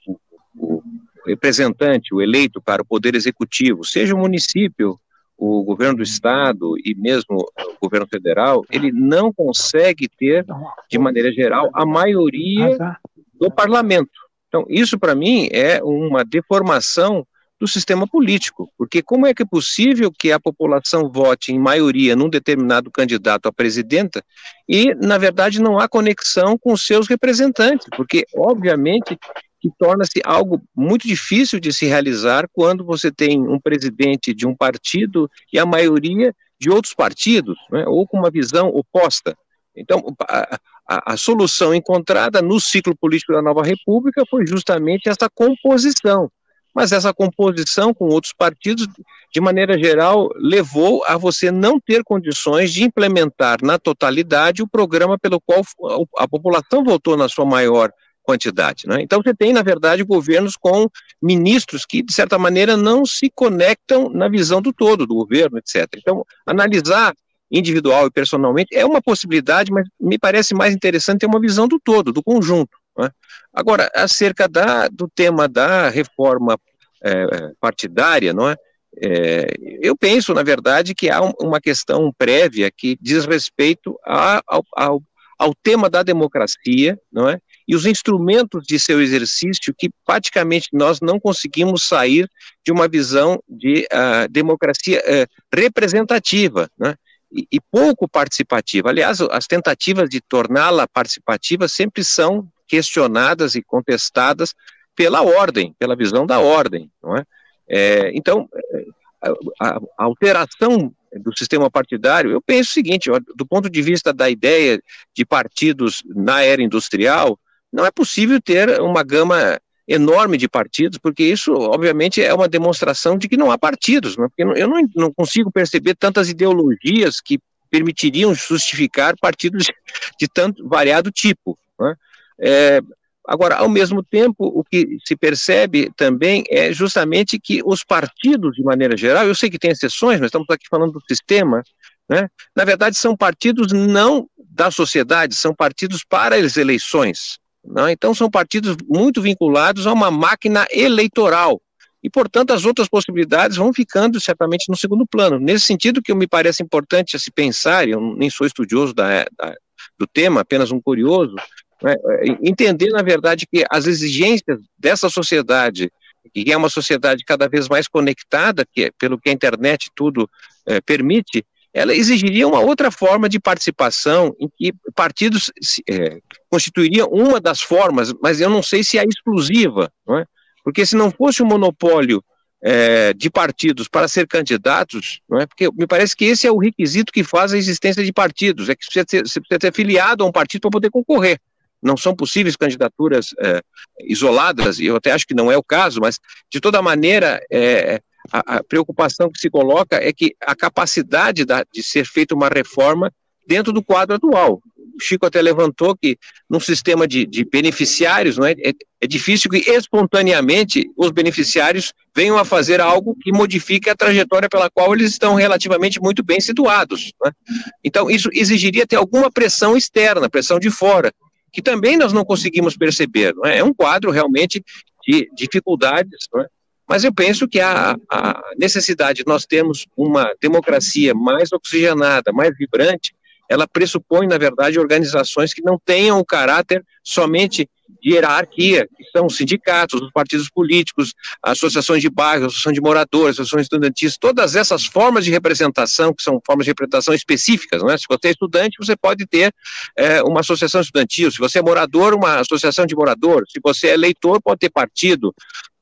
o, representante, o eleito para o Poder Executivo, seja o município, o governo do Estado e mesmo o governo federal, ele não consegue ter, de maneira geral, a maioria do parlamento. Então, isso para mim é uma deformação do sistema político, porque como é que é possível que a população vote em maioria num determinado candidato a presidenta e, na verdade, não há conexão com seus representantes, porque, obviamente, que torna-se algo muito difícil de se realizar quando você tem um presidente de um partido e a maioria de outros partidos, né, ou com uma visão oposta. Então, a, a, a, solução encontrada no ciclo político da nova república foi justamente essa composição. Mas essa composição com outros partidos, de maneira geral, levou a você não ter condições de implementar na totalidade o programa pelo qual a população votou na sua maior quantidade. Né? Então, você tem, na verdade, governos com ministros que, de certa maneira, não se conectam na visão do todo do governo, etc. Então, analisar individual e personalmente é uma possibilidade, mas me parece mais interessante ter uma visão do todo, do conjunto. Né? Agora, acerca da, do tema da reforma é, partidária, não é? É, eu penso, na verdade, que há uma questão prévia que diz respeito a, ao, ao, ao, tema da democracia, não é? E os instrumentos de seu exercício que praticamente nós não conseguimos sair de uma visão de uh, democracia uh, representativa, né? e pouco participativa. Aliás, as tentativas de torná-la participativa sempre são questionadas e contestadas pela ordem, pela visão da ordem, não é? é então, a, a, alteração do sistema partidário, eu penso o seguinte, do ponto de vista da ideia de partidos na era industrial, não é possível ter uma gama enorme de partidos, porque isso, obviamente, é uma demonstração de que não há partidos, né? porque eu não, não consigo perceber tantas ideologias que permitiriam justificar partidos *laughs* de tanto variado tipo. É, agora, ao mesmo tempo, o que se percebe também é justamente que os partidos, de maneira geral, eu sei que tem exceções, nós estamos aqui falando do sistema, né? na verdade, são partidos não da sociedade, são partidos para as eleições. Né? Então, são partidos muito vinculados a uma máquina eleitoral. E, portanto, as outras possibilidades vão ficando certamente no segundo plano. Nesse sentido, que me parece importante se pensar, eu nem sou estudioso da, da, do tema, apenas um curioso? Entender, na verdade, que as exigências dessa sociedade, que é uma sociedade cada vez mais conectada, que é, pelo que a internet tudo é, permite, ela exigiria uma outra forma de participação, em que partidos é, constituiriam uma das formas, mas eu não sei se é exclusiva, é? porque se não fosse um monopólio é, de partidos para ser candidatos, é? porque me parece que esse é o requisito que faz a existência de partidos, é que você precisa ser, você precisa ser filiado a um partido para poder concorrer. Não são possíveis candidaturas é, isoladas, e eu até acho que não é o caso, mas de toda maneira, é, a, a, preocupação que se coloca é que a capacidade da, de ser feita uma reforma dentro do quadro atual. O Chico até levantou que num sistema de, de beneficiários não é, é, é, difícil que espontaneamente os beneficiários venham a fazer algo que modifique a trajetória pela qual eles estão relativamente muito bem situados. É? Então, isso exigiria ter alguma pressão externa, pressão de fora, que também nós não conseguimos perceber. Não é? é um quadro realmente de dificuldades não é? Mas eu penso que a, a necessidade de nós termos uma democracia mais oxigenada, mais vibrante, ela pressupõe, na verdade, organizações que não tenham o caráter somente hierarquia, que são os sindicatos, os partidos políticos, associações de bairro, associações de moradores, associações estudantis, todas essas formas de representação, que são formas de representação específicas, não é? Se você é estudante, você pode ter é, uma associação estudantil, se você é morador, uma associação de moradores, se você é leitor, pode ter partido,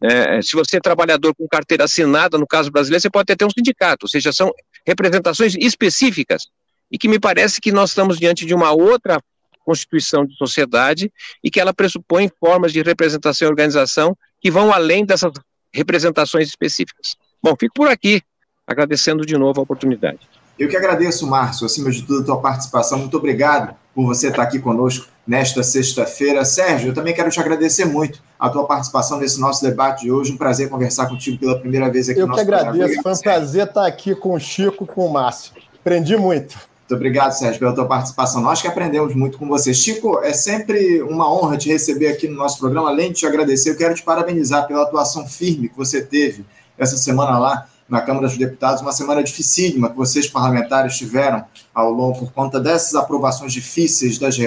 é, se você é trabalhador com carteira assinada, no caso brasileiro, você pode ter um sindicato, ou seja, são representações específicas, e que me parece que nós estamos diante de uma outra constituição de sociedade e que ela pressupõe formas de representação e organização que vão além dessas representações específicas. Bom, fico por aqui, agradecendo de novo a oportunidade. Eu que agradeço, Márcio, acima de tudo, a tua participação. Muito obrigado por você estar aqui conosco nesta sexta-feira. Sérgio, eu também quero te agradecer muito a tua participação nesse nosso debate de hoje. Um prazer conversar contigo pela primeira vez aqui eu no nosso Eu que agradeço. Foi um prazer estar aqui com o Chico, com o Márcio. Aprendi muito. Muito obrigado, Sérgio, pela tua participação. Nós que aprendemos muito com você. Chico, é sempre uma honra te receber aqui no nosso programa. Além de te agradecer, eu quero te parabenizar pela atuação firme que você teve essa semana lá na Câmara dos Deputados, uma semana dificílima que vocês parlamentares tiveram ao longo por conta dessas aprovações difíceis das,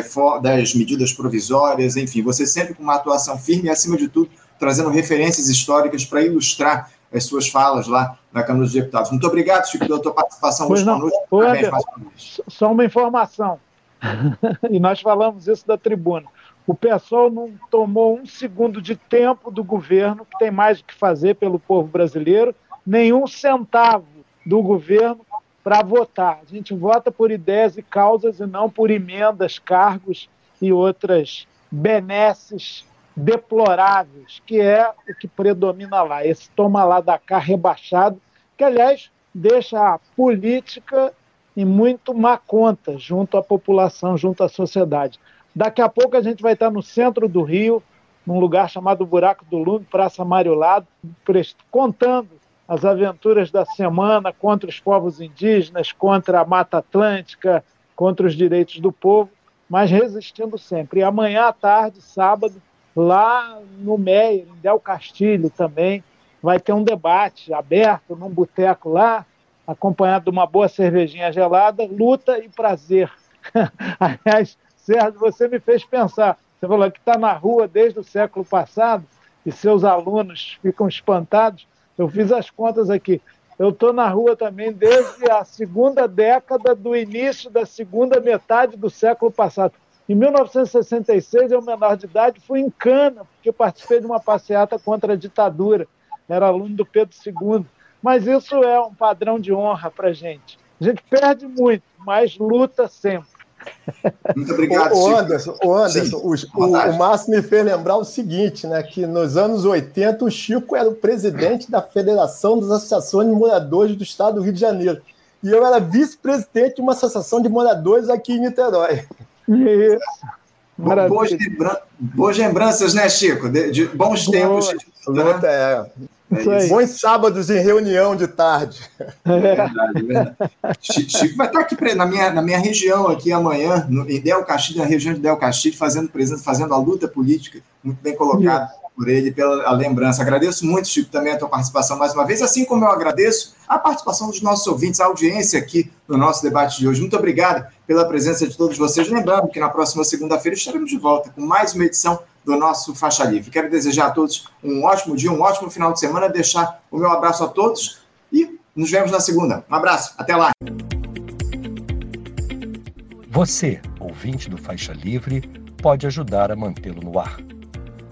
das medidas provisórias, enfim, você sempre com uma atuação firme e, acima de tudo, trazendo referências históricas para ilustrar as suas falas lá na Câmara dos Deputados. Muito obrigado, Chico, pela tua participação pois hoje não. conosco. Uma vez. Só uma informação, *laughs* e nós falamos isso da tribuna. O pessoal não tomou um segundo de tempo do governo, que tem mais o que fazer pelo povo brasileiro, nenhum centavo do governo para votar. A gente vota por ideias e causas e não por emendas, cargos e outras benesses deploráveis, que é o que predomina lá, esse toma lá da cá rebaixado, que, aliás, deixa a política em muito má conta junto à população, junto à sociedade. Daqui a pouco a gente vai estar no centro do Rio, num lugar chamado Buraco do Lume, Praça Mário Lado, contando as aventuras da semana contra os povos indígenas, contra a Mata Atlântica, contra os direitos do povo, mas resistindo sempre. E amanhã à tarde, sábado, lá no Meier, em Del Castilho também, vai ter um debate aberto num boteco lá, acompanhado de uma boa cervejinha gelada, luta e prazer. *laughs* Aliás, Sérgio, você me fez pensar. Você falou que está na rua desde o século passado e seus alunos ficam espantados. Eu fiz as contas aqui. Eu estou na rua também desde a segunda década do início da segunda metade do século passado. Em 1966, eu, menor de idade, fui em Cana, porque participei de uma passeata contra a ditadura. Era aluno do Pedro II. Mas isso é um padrão de honra para a gente. A gente perde muito, mas luta sempre. Muito obrigado, o, Anderson, o, Anderson o, o, o Márcio me fez lembrar o seguinte, né? Que nos anos 80 o Chico era o presidente da Federação das Associações de Moradores do Estado do Rio de Janeiro. E eu era vice-presidente de uma associação de moradores aqui em Niterói. Isso. Boas, lembra... Boas, lembranças, né, Chico? De, de bons Boa. tempos. Né? É. É Bons sábados em reunião de tarde. É verdade, é verdade. Chico vai estar aqui na minha, na minha região aqui amanhã, no, em Del Castilho, na região de Del Castilho, fazendo presença, fazendo a luta política, muito bem colocado por ele pela lembrança. Agradeço muito, Chico, também a tua participação mais uma vez, assim como eu agradeço a participação dos nossos ouvintes, a audiência aqui no nosso debate de hoje. Muito obrigado pela presença de todos vocês. Lembrando que na próxima segunda-feira estaremos de volta com mais uma edição do nosso Faixa Livre. Quero desejar a todos um ótimo dia, um ótimo final de semana, deixar o meu abraço a todos e nos vemos na segunda. Um abraço, até lá. Você, ouvinte do Faixa Livre, pode ajudar a mantê-lo no ar